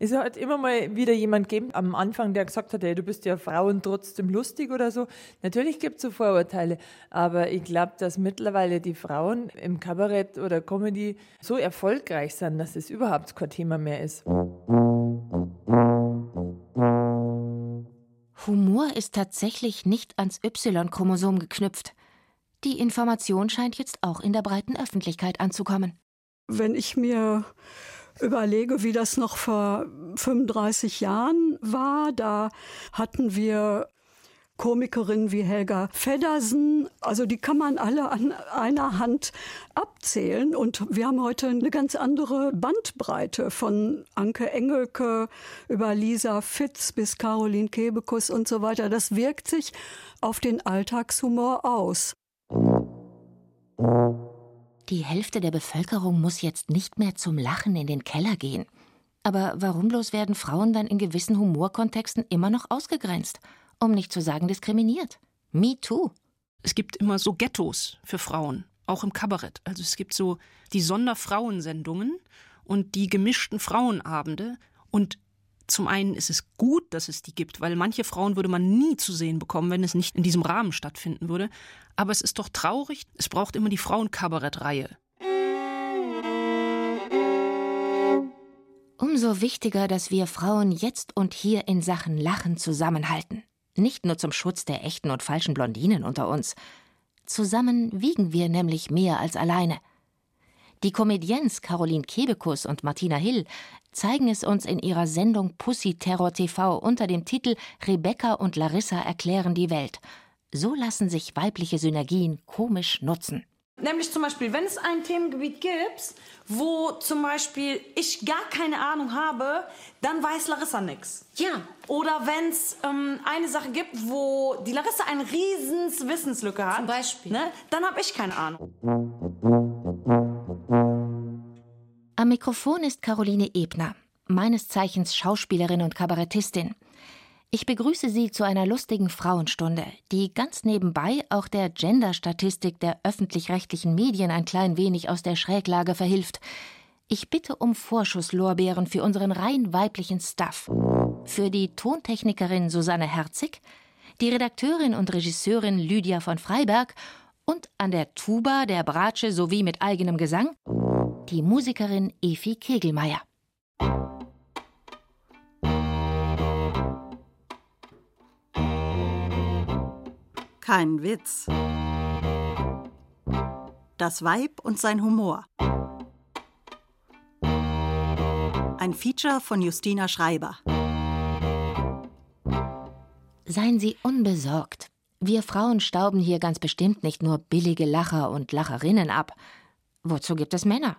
Es hat immer mal wieder jemand gegeben am Anfang, der gesagt hat, hey, du bist ja Frauen trotzdem lustig oder so. Natürlich gibt es so Vorurteile, aber ich glaube, dass mittlerweile die Frauen im Kabarett oder Comedy so erfolgreich sind, dass es überhaupt kein Thema mehr ist. Humor ist tatsächlich nicht ans Y-Chromosom geknüpft. Die Information scheint jetzt auch in der breiten Öffentlichkeit anzukommen. Wenn ich mir überlege, wie das noch vor 35 Jahren war, da hatten wir Komikerinnen wie Helga Feddersen, also die kann man alle an einer Hand abzählen. Und wir haben heute eine ganz andere Bandbreite von Anke Engelke über Lisa Fitz bis Caroline Kebekus und so weiter. Das wirkt sich auf den Alltagshumor aus. Die Hälfte der Bevölkerung muss jetzt nicht mehr zum Lachen in den Keller gehen. Aber warum bloß werden Frauen dann in gewissen Humorkontexten immer noch ausgegrenzt, um nicht zu sagen diskriminiert? Me too. Es gibt immer so Ghettos für Frauen, auch im Kabarett. Also es gibt so die Sonderfrauensendungen und die gemischten Frauenabende. Und zum einen ist es gut, dass es die gibt, weil manche Frauen würde man nie zu sehen bekommen, wenn es nicht in diesem Rahmen stattfinden würde. Aber es ist doch traurig, es braucht immer die Frauenkabarettreihe. Umso wichtiger, dass wir Frauen jetzt und hier in Sachen Lachen zusammenhalten. Nicht nur zum Schutz der echten und falschen Blondinen unter uns. Zusammen wiegen wir nämlich mehr als alleine. Die Comedienz Caroline Kebekus und Martina Hill zeigen es uns in ihrer Sendung Pussy Terror TV unter dem Titel Rebecca und Larissa erklären die Welt. So lassen sich weibliche Synergien komisch nutzen. Nämlich zum Beispiel, wenn es ein Themengebiet gibt, wo zum Beispiel ich gar keine Ahnung habe, dann weiß Larissa nichts. Ja. Oder wenn es ähm, eine Sache gibt, wo die Larissa eine riesen Wissenslücke hat. Zum Beispiel. Ne, dann habe ich keine Ahnung. Am Mikrofon ist Caroline Ebner, meines Zeichens Schauspielerin und Kabarettistin. Ich begrüße Sie zu einer lustigen Frauenstunde, die ganz nebenbei auch der Gender-Statistik der öffentlich-rechtlichen Medien ein klein wenig aus der Schräglage verhilft. Ich bitte um Vorschusslorbeeren für unseren rein weiblichen Staff. Für die Tontechnikerin Susanne Herzig, die Redakteurin und Regisseurin Lydia von Freiberg und an der Tuba, der Bratsche sowie mit eigenem Gesang die Musikerin Efi Kegelmeier. Kein Witz. Das Weib und sein Humor. Ein Feature von Justina Schreiber. Seien Sie unbesorgt. Wir Frauen stauben hier ganz bestimmt nicht nur billige Lacher und Lacherinnen ab. Wozu gibt es Männer?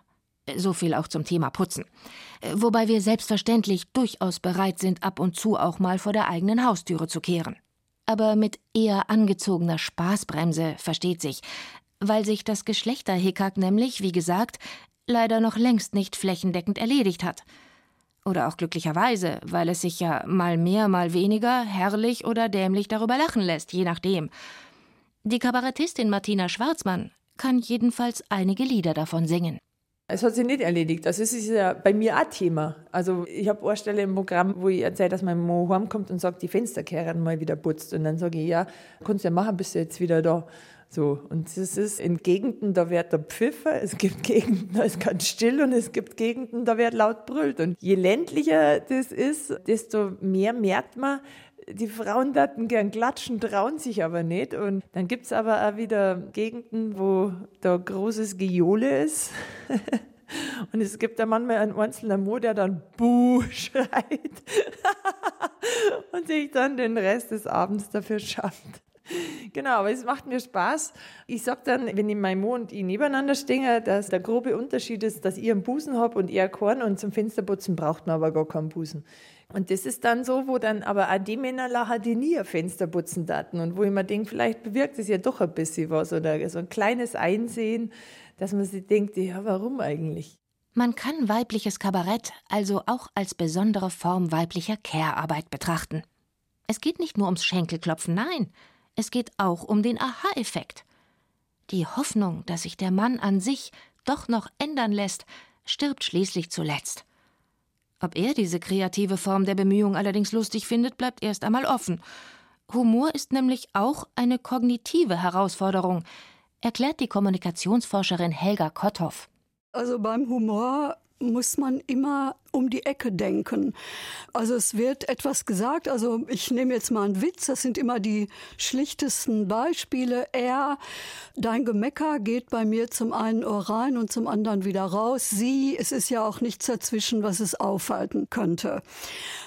So viel auch zum Thema Putzen. Wobei wir selbstverständlich durchaus bereit sind, ab und zu auch mal vor der eigenen Haustüre zu kehren. Aber mit eher angezogener Spaßbremse, versteht sich, weil sich das Geschlechterhickhack nämlich, wie gesagt, leider noch längst nicht flächendeckend erledigt hat. Oder auch glücklicherweise, weil es sich ja mal mehr, mal weniger herrlich oder dämlich darüber lachen lässt, je nachdem. Die Kabarettistin Martina Schwarzmann kann jedenfalls einige Lieder davon singen. Es hat sich nicht erledigt. Also es ist ja bei mir auch Thema. Also ich habe eine Stelle im Programm, wo ich erzähle, dass mein Mo heimkommt und sagt, die Fensterkehren mal wieder putzt. Und dann sage ich, ja, kannst du ja machen, bist du jetzt wieder da. So, und es ist in Gegenden, da wird der Pfiffer, es gibt Gegenden, da ist ganz still und es gibt Gegenden, da wird laut brüllt. Und je ländlicher das ist, desto mehr merkt man, die Frauen daten gern klatschen, trauen sich aber nicht. Und dann gibt es aber auch wieder Gegenden, wo da großes Gejohle ist. Und es gibt da manchmal einen einzelnen Mo, der dann Buh schreit und sich dann den Rest des Abends dafür schafft. Genau, aber es macht mir Spaß. Ich sage dann, wenn ich mein Mo und ich nebeneinander stehen, dass der grobe Unterschied ist, dass ich einen Busen habe und er Korn und zum Fensterputzen braucht man aber gar keinen Busen. Und das ist dann so, wo dann aber auch die Männer lachen, die nie ein Fenster putzen daten und wo ich mir denke, vielleicht bewirkt es ja doch ein bisschen was oder so ein kleines Einsehen, dass man sich denkt, ja, warum eigentlich? Man kann weibliches Kabarett also auch als besondere Form weiblicher Care-Arbeit betrachten. Es geht nicht nur ums Schenkelklopfen, nein, es geht auch um den Aha-Effekt. Die Hoffnung, dass sich der Mann an sich doch noch ändern lässt, stirbt schließlich zuletzt. Ob er diese kreative Form der Bemühung allerdings lustig findet, bleibt erst einmal offen. Humor ist nämlich auch eine kognitive Herausforderung, erklärt die Kommunikationsforscherin Helga Kotthoff. Also beim Humor muss man immer um die Ecke denken. Also es wird etwas gesagt, also ich nehme jetzt mal einen Witz, das sind immer die schlichtesten Beispiele. Er, dein Gemecker geht bei mir zum einen Ohr rein und zum anderen wieder raus. Sie, es ist ja auch nichts dazwischen, was es aufhalten könnte.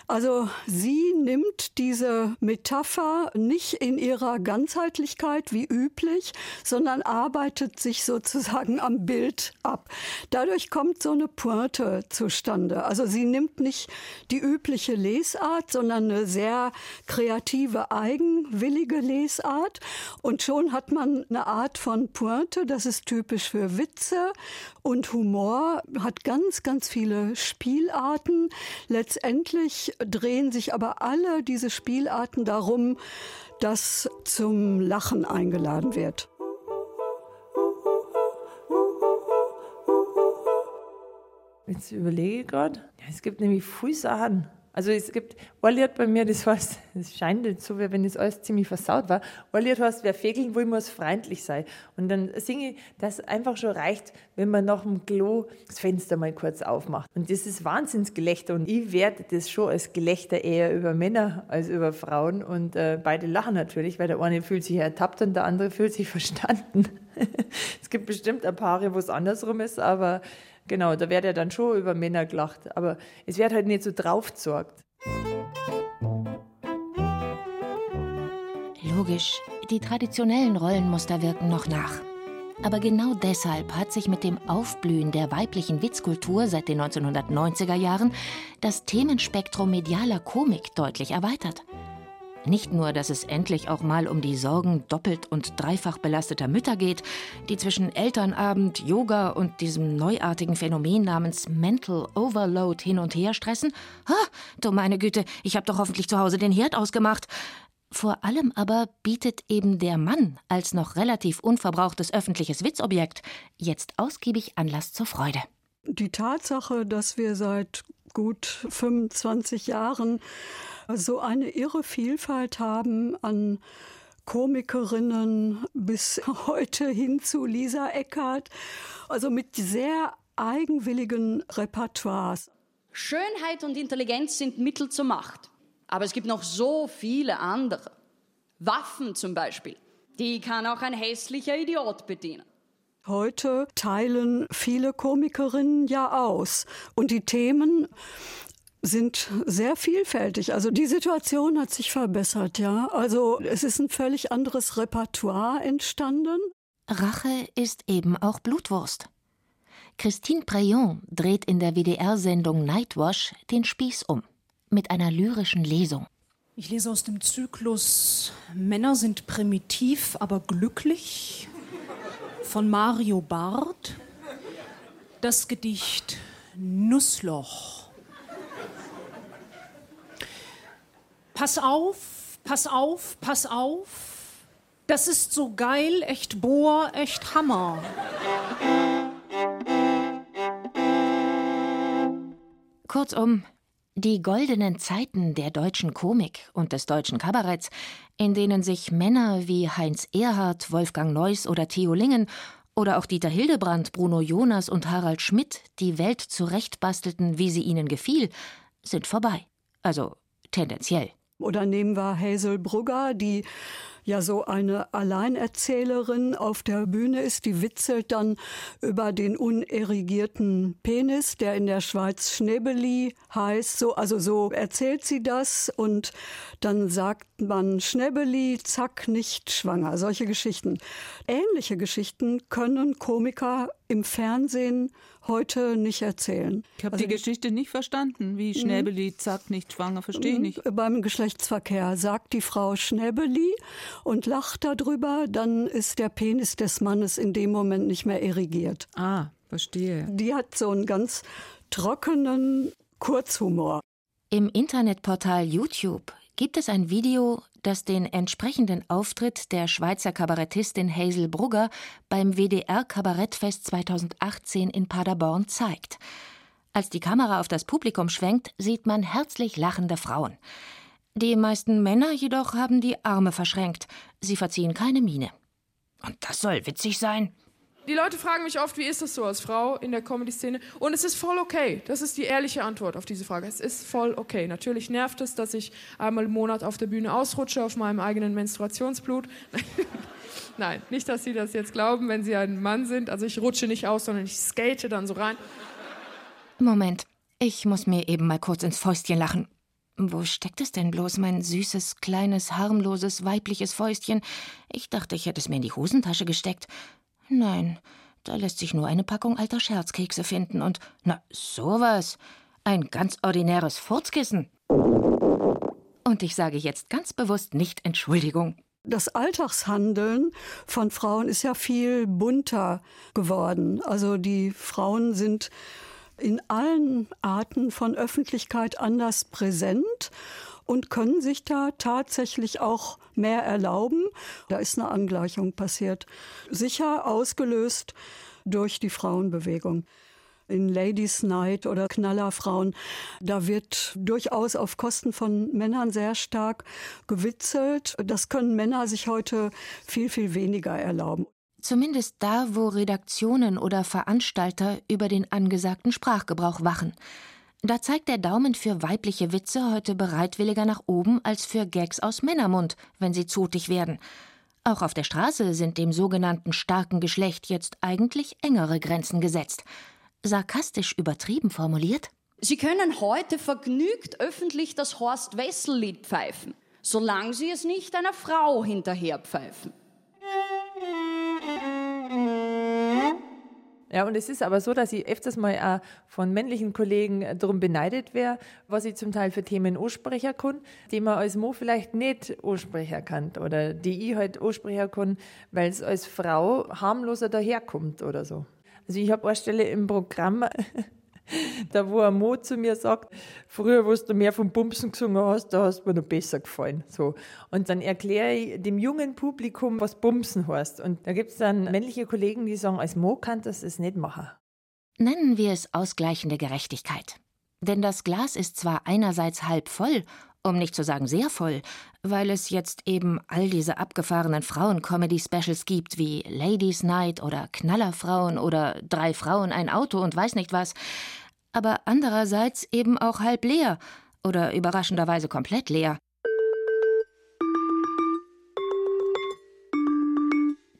Also sie nimmt diese Metapher nicht in ihrer Ganzheitlichkeit wie üblich, sondern arbeitet sich sozusagen am Bild ab. Dadurch kommt so eine Pointe zustande. Also sie nimmt nicht die übliche Lesart, sondern eine sehr kreative, eigenwillige Lesart. Und schon hat man eine Art von Pointe, das ist typisch für Witze. Und Humor hat ganz, ganz viele Spielarten. Letztendlich drehen sich aber alle diese Spielarten darum, dass zum Lachen eingeladen wird. Jetzt überlege ich gerade. Ja, es gibt nämlich viele Sachen. Also es gibt ein Lied bei mir, das heißt, es scheint jetzt so, wie wenn das alles ziemlich versaut war. Ein Lied heißt, wer Fegeln will, muss freundlich sein. Und dann singe ich, dass einfach schon reicht, wenn man nach dem Klo das Fenster mal kurz aufmacht. Und das ist Wahnsinnsgelächter. Und ich werte das schon als Gelächter eher über Männer als über Frauen. Und äh, beide lachen natürlich, weil der eine fühlt sich ertappt und der andere fühlt sich verstanden. es gibt bestimmt ein paar, wo es andersrum ist, aber Genau, da wird ja dann schon über Männer gelacht, aber es wird halt nicht so draufgesorgt. Logisch, die traditionellen Rollenmuster wirken noch nach. Aber genau deshalb hat sich mit dem Aufblühen der weiblichen Witzkultur seit den 1990er Jahren das Themenspektrum medialer Komik deutlich erweitert. Nicht nur, dass es endlich auch mal um die Sorgen doppelt und dreifach belasteter Mütter geht, die zwischen Elternabend, Yoga und diesem neuartigen Phänomen namens Mental Overload hin und her stressen. Ha, du meine Güte, ich habe doch hoffentlich zu Hause den Herd ausgemacht. Vor allem aber bietet eben der Mann als noch relativ unverbrauchtes öffentliches Witzobjekt jetzt ausgiebig Anlass zur Freude. Die Tatsache, dass wir seit gut 25 Jahren so eine irre Vielfalt haben an Komikerinnen bis heute hin zu Lisa Eckert, also mit sehr eigenwilligen Repertoires. Schönheit und Intelligenz sind Mittel zur Macht. Aber es gibt noch so viele andere. Waffen zum Beispiel. Die kann auch ein hässlicher Idiot bedienen. Heute teilen viele Komikerinnen ja aus. Und die Themen sind sehr vielfältig. Also die Situation hat sich verbessert, ja. Also es ist ein völlig anderes Repertoire entstanden. Rache ist eben auch Blutwurst. Christine Preyon dreht in der WDR-Sendung Nightwash den Spieß um mit einer lyrischen Lesung. Ich lese aus dem Zyklus Männer sind primitiv, aber glücklich von Mario Barth. Das Gedicht Nussloch. Pass auf, pass auf, pass auf. Das ist so geil, echt Bohr, echt Hammer. Kurzum, die goldenen Zeiten der deutschen Komik und des deutschen Kabaretts, in denen sich Männer wie Heinz Erhardt, Wolfgang Neuss oder Theo Lingen oder auch Dieter Hildebrand, Bruno Jonas und Harald Schmidt die Welt zurechtbastelten, wie sie ihnen gefiel, sind vorbei. Also tendenziell. Oder nehmen wir Hazel Brugger, die ja so eine Alleinerzählerin auf der Bühne ist, die witzelt dann über den unerigierten Penis, der in der Schweiz Schnäbeli heißt. So, also so erzählt sie das und dann sagt man Schnäbeli, zack, nicht schwanger. Solche Geschichten. Ähnliche Geschichten können Komiker im Fernsehen heute nicht erzählen. Ich habe also, die Geschichte nicht verstanden, wie Schnäbeli, zack, nicht schwanger, verstehe ich mhm. nicht. Beim Geschlechtsverkehr sagt die Frau Schnäbeli und lacht darüber, dann ist der Penis des Mannes in dem Moment nicht mehr erigiert. Ah, Verstehe. Die hat so einen ganz trockenen Kurzhumor. Im Internetportal YouTube gibt es ein Video, das den entsprechenden Auftritt der Schweizer Kabarettistin Hazel Brugger beim WDR Kabarettfest 2018 in Paderborn zeigt. Als die Kamera auf das Publikum schwenkt, sieht man herzlich lachende Frauen. Die meisten Männer jedoch haben die Arme verschränkt. Sie verziehen keine Miene. Und das soll witzig sein. Die Leute fragen mich oft, wie ist das so als Frau in der Comedy-Szene? Und es ist voll okay. Das ist die ehrliche Antwort auf diese Frage. Es ist voll okay. Natürlich nervt es, dass ich einmal im Monat auf der Bühne ausrutsche auf meinem eigenen Menstruationsblut. Nein, nicht, dass Sie das jetzt glauben, wenn Sie ein Mann sind. Also ich rutsche nicht aus, sondern ich skate dann so rein. Moment, ich muss mir eben mal kurz ins Fäustchen lachen. Wo steckt es denn bloß, mein süßes, kleines, harmloses, weibliches Fäustchen? Ich dachte, ich hätte es mir in die Hosentasche gesteckt. Nein, da lässt sich nur eine Packung alter Scherzkekse finden und, na, sowas. Ein ganz ordinäres Furzkissen. Und ich sage jetzt ganz bewusst nicht Entschuldigung. Das Alltagshandeln von Frauen ist ja viel bunter geworden. Also die Frauen sind in allen Arten von Öffentlichkeit anders präsent und können sich da tatsächlich auch mehr erlauben. Da ist eine Angleichung passiert. Sicher ausgelöst durch die Frauenbewegung. In Ladies Night oder Knallerfrauen, da wird durchaus auf Kosten von Männern sehr stark gewitzelt. Das können Männer sich heute viel, viel weniger erlauben. Zumindest da, wo Redaktionen oder Veranstalter über den angesagten Sprachgebrauch wachen. Da zeigt der Daumen für weibliche Witze heute bereitwilliger nach oben als für Gags aus Männermund, wenn sie zotig werden. Auch auf der Straße sind dem sogenannten starken Geschlecht jetzt eigentlich engere Grenzen gesetzt. Sarkastisch übertrieben formuliert? Sie können heute vergnügt öffentlich das Horst Wessel-Lied pfeifen, solange Sie es nicht einer Frau hinterherpfeifen. Ja, und es ist aber so, dass ich öfters mal auch von männlichen Kollegen darum beneidet wäre, was ich zum Teil für Themen ansprechen kann, die man als Mo vielleicht nicht ansprechen kann oder die ich halt ansprechen kann, weil es als Frau harmloser daherkommt oder so. Also ich habe eine Stelle im Programm, da wo ein Mo zu mir sagt, früher, wo du mehr vom Bumsen gesungen hast, da hast du mir noch besser gefallen. So. Und dann erkläre ich dem jungen Publikum, was Bumsen heißt. Und da gibt es dann männliche Kollegen, die sagen, als Mo kann das es nicht machen. Nennen wir es ausgleichende Gerechtigkeit. Denn das Glas ist zwar einerseits halb voll, um nicht zu sagen sehr voll, weil es jetzt eben all diese abgefahrenen Frauen-Comedy-Specials gibt, wie Ladies Night oder Knallerfrauen oder Drei Frauen, ein Auto und weiß nicht was, aber andererseits eben auch halb leer oder überraschenderweise komplett leer.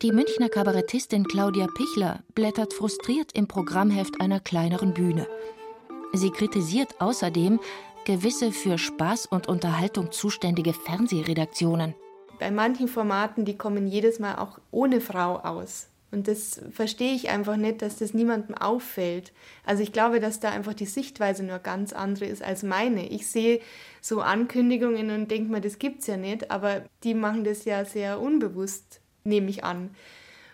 Die Münchner Kabarettistin Claudia Pichler blättert frustriert im Programmheft einer kleineren Bühne. Sie kritisiert außerdem gewisse für Spaß und Unterhaltung zuständige Fernsehredaktionen. Bei manchen Formaten, die kommen jedes Mal auch ohne Frau aus. Und das verstehe ich einfach nicht, dass das niemandem auffällt. Also ich glaube, dass da einfach die Sichtweise nur ganz andere ist als meine. Ich sehe so Ankündigungen und denke mir, das gibt's ja nicht, aber die machen das ja sehr unbewusst, nehme ich an.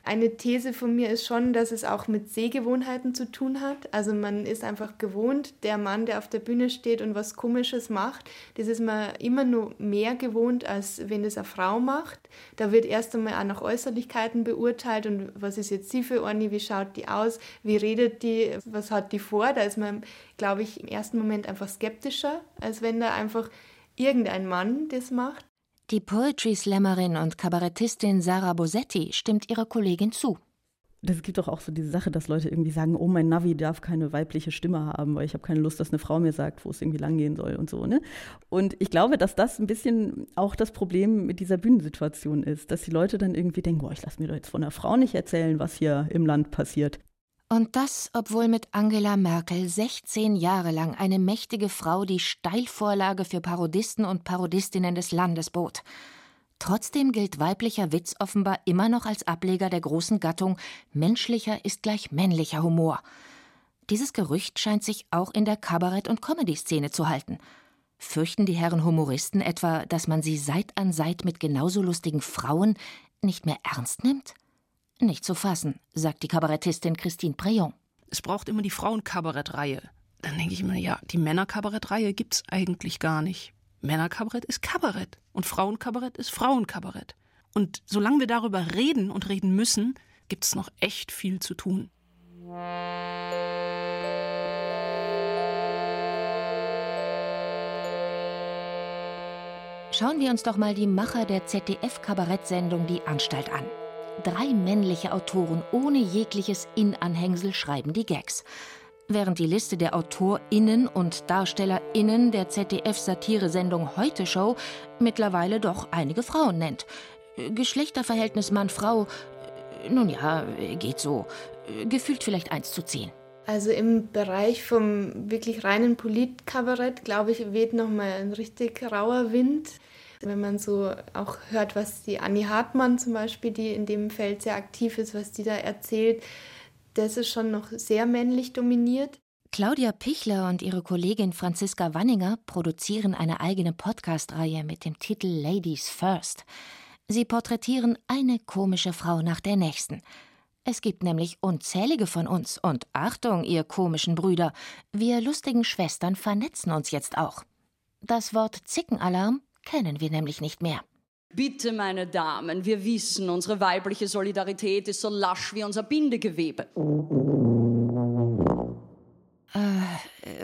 Eine These von mir ist schon, dass es auch mit Sehgewohnheiten zu tun hat. Also man ist einfach gewohnt, der Mann, der auf der Bühne steht und was Komisches macht, das ist man immer nur mehr gewohnt, als wenn es eine Frau macht. Da wird erst einmal auch nach Äußerlichkeiten beurteilt und was ist jetzt sie für eine, wie schaut die aus, wie redet die, was hat die vor. Da ist man, glaube ich, im ersten Moment einfach skeptischer, als wenn da einfach irgendein Mann das macht. Die Poetry-Slammerin und Kabarettistin Sarah Bosetti stimmt ihrer Kollegin zu. Es gibt doch auch so diese Sache, dass Leute irgendwie sagen, oh, mein Navi darf keine weibliche Stimme haben, weil ich habe keine Lust, dass eine Frau mir sagt, wo es irgendwie langgehen soll und so. Ne? Und ich glaube, dass das ein bisschen auch das Problem mit dieser Bühnensituation ist, dass die Leute dann irgendwie denken, boah, ich lasse mir doch jetzt von einer Frau nicht erzählen, was hier im Land passiert. Und das, obwohl mit Angela Merkel 16 Jahre lang eine mächtige Frau die Steilvorlage für Parodisten und Parodistinnen des Landes bot. Trotzdem gilt weiblicher Witz offenbar immer noch als Ableger der großen Gattung menschlicher ist gleich männlicher Humor. Dieses Gerücht scheint sich auch in der Kabarett- und Comedy-Szene zu halten. Fürchten die Herren Humoristen etwa, dass man sie Seit an Seit mit genauso lustigen Frauen nicht mehr ernst nimmt? Nicht zu fassen, sagt die Kabarettistin Christine Preyon. es braucht immer die Frauenkabarettreihe. Dann denke ich mir, ja, die Männerkabarettreihe gibt es eigentlich gar nicht. Männerkabarett ist Kabarett und Frauenkabarett ist Frauenkabarett. Und solange wir darüber reden und reden müssen, gibt es noch echt viel zu tun. Schauen wir uns doch mal die Macher der ZDF-Kabarettsendung Die Anstalt an. Drei männliche Autoren ohne jegliches In-Anhängsel schreiben die Gags. Während die Liste der AutorInnen und DarstellerInnen der ZDF-Satiresendung Heute Show mittlerweile doch einige Frauen nennt. Geschlechterverhältnis Mann-Frau, nun ja, geht so. Gefühlt vielleicht 1 zu 10. Also im Bereich vom wirklich reinen Politkabarett, glaube ich, weht nochmal ein richtig rauer Wind. Wenn man so auch hört, was die Annie Hartmann zum Beispiel, die in dem Feld sehr aktiv ist, was die da erzählt, das ist schon noch sehr männlich dominiert. Claudia Pichler und ihre Kollegin Franziska Wanninger produzieren eine eigene Podcast-Reihe mit dem Titel Ladies First. Sie porträtieren eine komische Frau nach der nächsten. Es gibt nämlich unzählige von uns und Achtung, ihr komischen Brüder, wir lustigen Schwestern vernetzen uns jetzt auch. Das Wort Zickenalarm kennen wir nämlich nicht mehr. Bitte, meine Damen, wir wissen, unsere weibliche Solidarität ist so lasch wie unser Bindegewebe. Äh,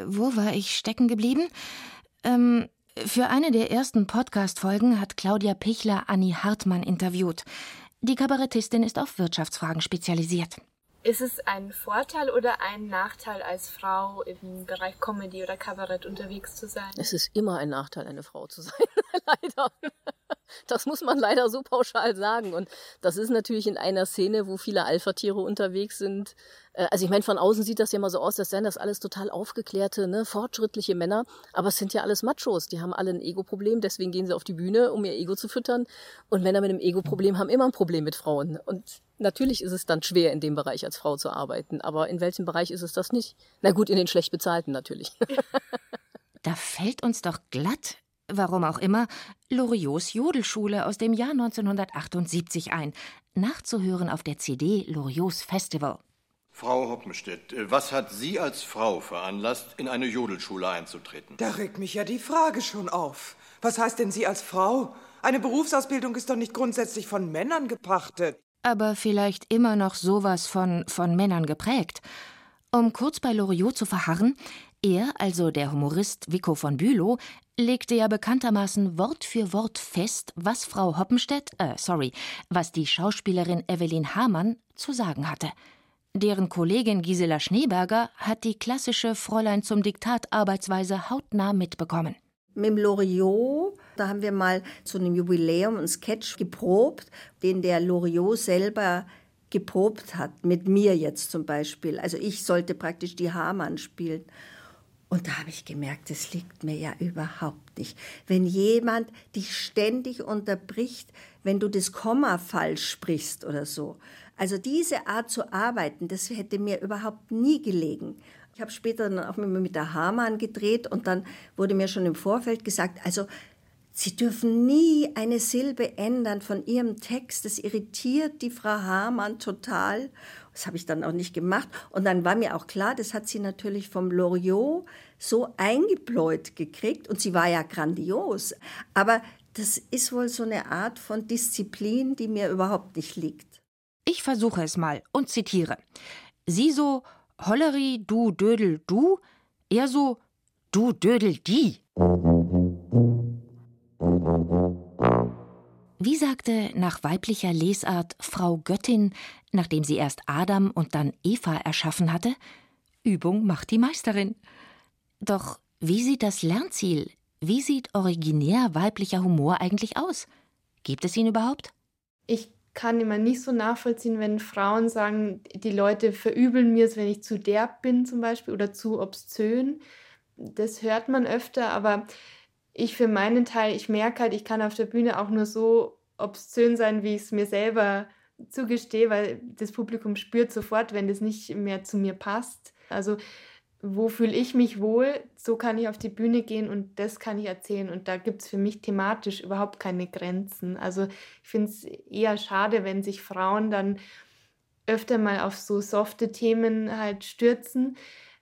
wo war ich stecken geblieben? Ähm, für eine der ersten Podcast-Folgen hat Claudia Pichler Annie Hartmann interviewt. Die Kabarettistin ist auf Wirtschaftsfragen spezialisiert. Ist es ein Vorteil oder ein Nachteil als Frau im Bereich Comedy oder Kabarett unterwegs zu sein? Es ist immer ein Nachteil, eine Frau zu sein, leider. Das muss man leider so pauschal sagen. Und das ist natürlich in einer Szene, wo viele Alpha-Tiere unterwegs sind. Äh, also ich meine, von außen sieht das ja mal so aus, als seien das alles total aufgeklärte, ne, fortschrittliche Männer. Aber es sind ja alles Machos. Die haben alle ein Ego-Problem, deswegen gehen sie auf die Bühne, um ihr Ego zu füttern. Und Männer mit einem Ego-Problem haben immer ein Problem mit Frauen. Und natürlich ist es dann schwer, in dem Bereich als Frau zu arbeiten. Aber in welchem Bereich ist es das nicht? Na gut, in den schlecht bezahlten natürlich. da fällt uns doch glatt warum auch immer, Loriots Jodelschule aus dem Jahr 1978 ein, nachzuhören auf der CD Loriots Festival. Frau Hoppenstedt, äh, was hat Sie als Frau veranlasst, in eine Jodelschule einzutreten? Da regt mich ja die Frage schon auf. Was heißt denn Sie als Frau? Eine Berufsausbildung ist doch nicht grundsätzlich von Männern gepachtet. Aber vielleicht immer noch sowas von, von Männern geprägt. Um kurz bei Loriot zu verharren, er, also der Humorist Vico von Bülow, legte ja bekanntermaßen Wort für Wort fest, was Frau Hoppenstedt, äh, sorry, was die Schauspielerin Evelyn Hamann zu sagen hatte. Deren Kollegin Gisela Schneeberger hat die klassische Fräulein zum Diktat Arbeitsweise hautnah mitbekommen. Mit Loriot, da haben wir mal zu einem Jubiläum einen Sketch geprobt, den der Loriot selber geprobt hat, mit mir jetzt zum Beispiel. Also ich sollte praktisch die Hamann spielen. Und da habe ich gemerkt, das liegt mir ja überhaupt nicht. Wenn jemand dich ständig unterbricht, wenn du das Komma falsch sprichst oder so. Also diese Art zu arbeiten, das hätte mir überhaupt nie gelegen. Ich habe später dann auch mit der Hamann gedreht und dann wurde mir schon im Vorfeld gesagt, also Sie dürfen nie eine Silbe ändern von Ihrem Text. Das irritiert die Frau Hamann total. Das habe ich dann auch nicht gemacht. Und dann war mir auch klar, das hat sie natürlich vom Loriot so eingebläut gekriegt. Und sie war ja grandios. Aber das ist wohl so eine Art von Disziplin, die mir überhaupt nicht liegt. Ich versuche es mal und zitiere. Sie so, Holleri, du Dödel, du. Er so, du Dödel, die. Wie sagte nach weiblicher Lesart Frau Göttin, nachdem sie erst Adam und dann Eva erschaffen hatte, Übung macht die Meisterin. Doch wie sieht das Lernziel, wie sieht originär weiblicher Humor eigentlich aus? Gibt es ihn überhaupt? Ich kann immer nicht so nachvollziehen, wenn Frauen sagen, die Leute verübeln mir es, wenn ich zu derb bin zum Beispiel oder zu obszön. Das hört man öfter, aber ich für meinen Teil, ich merke halt, ich kann auf der Bühne auch nur so obszön sein, wie ich es mir selber zugestehe, weil das Publikum spürt sofort, wenn das nicht mehr zu mir passt. Also wo fühle ich mich wohl, so kann ich auf die Bühne gehen und das kann ich erzählen. Und da gibt es für mich thematisch überhaupt keine Grenzen. Also ich finde es eher schade, wenn sich Frauen dann öfter mal auf so softe Themen halt stürzen,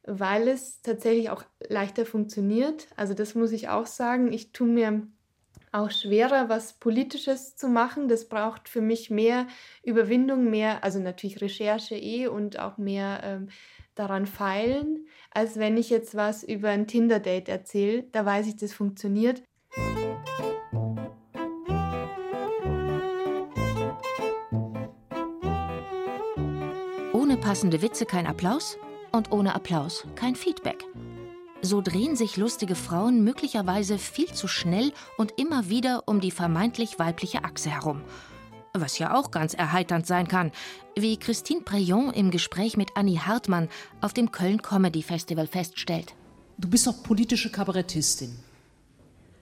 weil es tatsächlich auch leichter funktioniert. Also das muss ich auch sagen. Ich tue mir auch schwerer, was Politisches zu machen. Das braucht für mich mehr Überwindung, mehr, also natürlich Recherche eh und auch mehr ähm, daran feilen, als wenn ich jetzt was über ein Tinder-Date erzähle. Da weiß ich, das funktioniert. Ohne passende Witze kein Applaus und ohne Applaus kein Feedback. So drehen sich lustige Frauen möglicherweise viel zu schnell und immer wieder um die vermeintlich weibliche Achse herum. Was ja auch ganz erheiternd sein kann, wie Christine Preyon im Gespräch mit Annie Hartmann auf dem Köln Comedy Festival feststellt. Du bist doch politische Kabarettistin.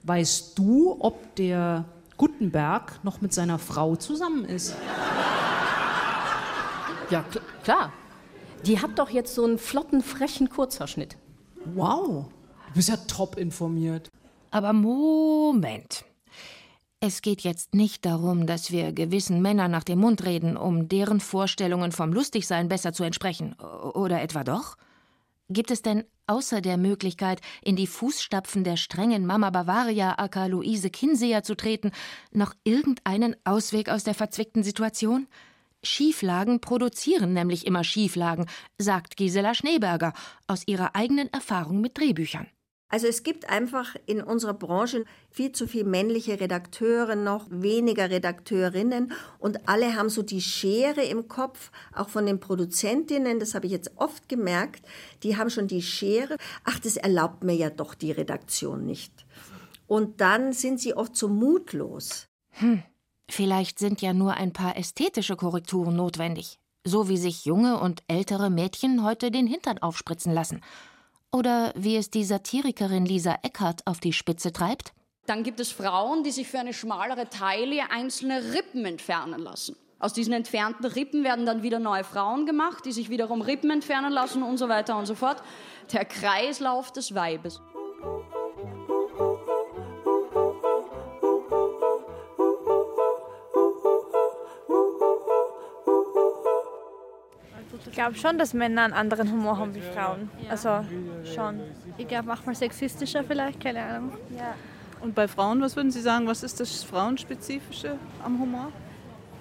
Weißt du, ob der Gutenberg noch mit seiner Frau zusammen ist? Ja, kl klar. Die hat doch jetzt so einen flotten, frechen Kurzhaarschnitt. Wow, du bist ja top informiert. Aber Moment. Es geht jetzt nicht darum, dass wir gewissen Männern nach dem Mund reden, um deren Vorstellungen vom Lustigsein besser zu entsprechen. Oder etwa doch? Gibt es denn außer der Möglichkeit, in die Fußstapfen der strengen Mama Bavaria aka Luise Kinseher zu treten, noch irgendeinen Ausweg aus der verzwickten Situation? Schieflagen produzieren nämlich immer Schieflagen, sagt Gisela Schneeberger aus ihrer eigenen Erfahrung mit Drehbüchern. Also es gibt einfach in unserer Branche viel zu viele männliche Redakteure noch, weniger Redakteurinnen und alle haben so die Schere im Kopf, auch von den Produzentinnen, das habe ich jetzt oft gemerkt, die haben schon die Schere, ach, das erlaubt mir ja doch die Redaktion nicht. Und dann sind sie oft so mutlos. Hm. Vielleicht sind ja nur ein paar ästhetische Korrekturen notwendig, so wie sich junge und ältere Mädchen heute den Hintern aufspritzen lassen. Oder wie es die Satirikerin Lisa Eckert auf die Spitze treibt? Dann gibt es Frauen, die sich für eine schmalere Taille einzelne Rippen entfernen lassen. Aus diesen entfernten Rippen werden dann wieder neue Frauen gemacht, die sich wiederum Rippen entfernen lassen und so weiter und so fort. Der Kreislauf des Weibes. Glaube schon, dass Männer einen anderen Humor haben wie Frauen. Also schon. Ich glaube manchmal sexistischer vielleicht, keine Ahnung. Ja. Und bei Frauen, was würden Sie sagen, was ist das Frauenspezifische am Humor?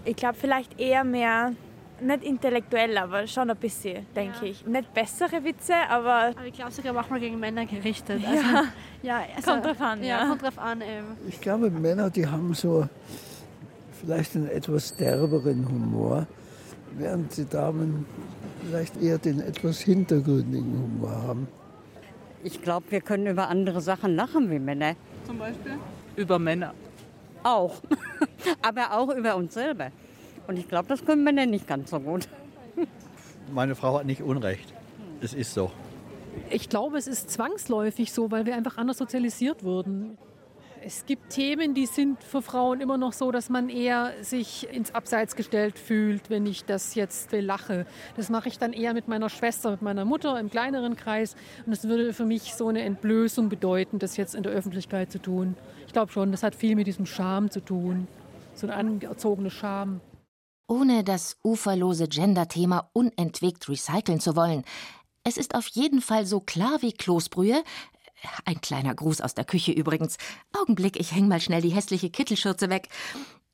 Ich glaube vielleicht eher mehr, nicht intellektuell, aber schon ein bisschen, denke ja. ich. Nicht bessere Witze, aber... Aber ich glaube sogar manchmal gegen Männer gerichtet. Also, ja, ja also, kommt drauf an. Ja, ja. kommt drauf an eben. Ich glaube, Männer, die haben so vielleicht einen etwas derberen Humor, während die Damen vielleicht eher den etwas hintergründigen Humor haben. Ich glaube, wir können über andere Sachen lachen wie Männer. Zum Beispiel? Über Männer. Auch. Aber auch über uns selber. Und ich glaube, das können Männer nicht ganz so gut. Meine Frau hat nicht Unrecht. Es ist so. Ich glaube, es ist zwangsläufig so, weil wir einfach anders sozialisiert wurden. Es gibt Themen, die sind für Frauen immer noch so, dass man eher sich ins Abseits gestellt fühlt, wenn ich das jetzt lache. Das mache ich dann eher mit meiner Schwester, mit meiner Mutter im kleineren Kreis. Und es würde für mich so eine Entblößung bedeuten, das jetzt in der Öffentlichkeit zu tun. Ich glaube schon, das hat viel mit diesem Scham zu tun. So eine anerzogene Scham. Ohne das uferlose Gender-Thema unentwegt recyceln zu wollen. Es ist auf jeden Fall so klar wie Kloßbrühe, ein kleiner Gruß aus der Küche übrigens. Augenblick, ich häng mal schnell die hässliche Kittelschürze weg.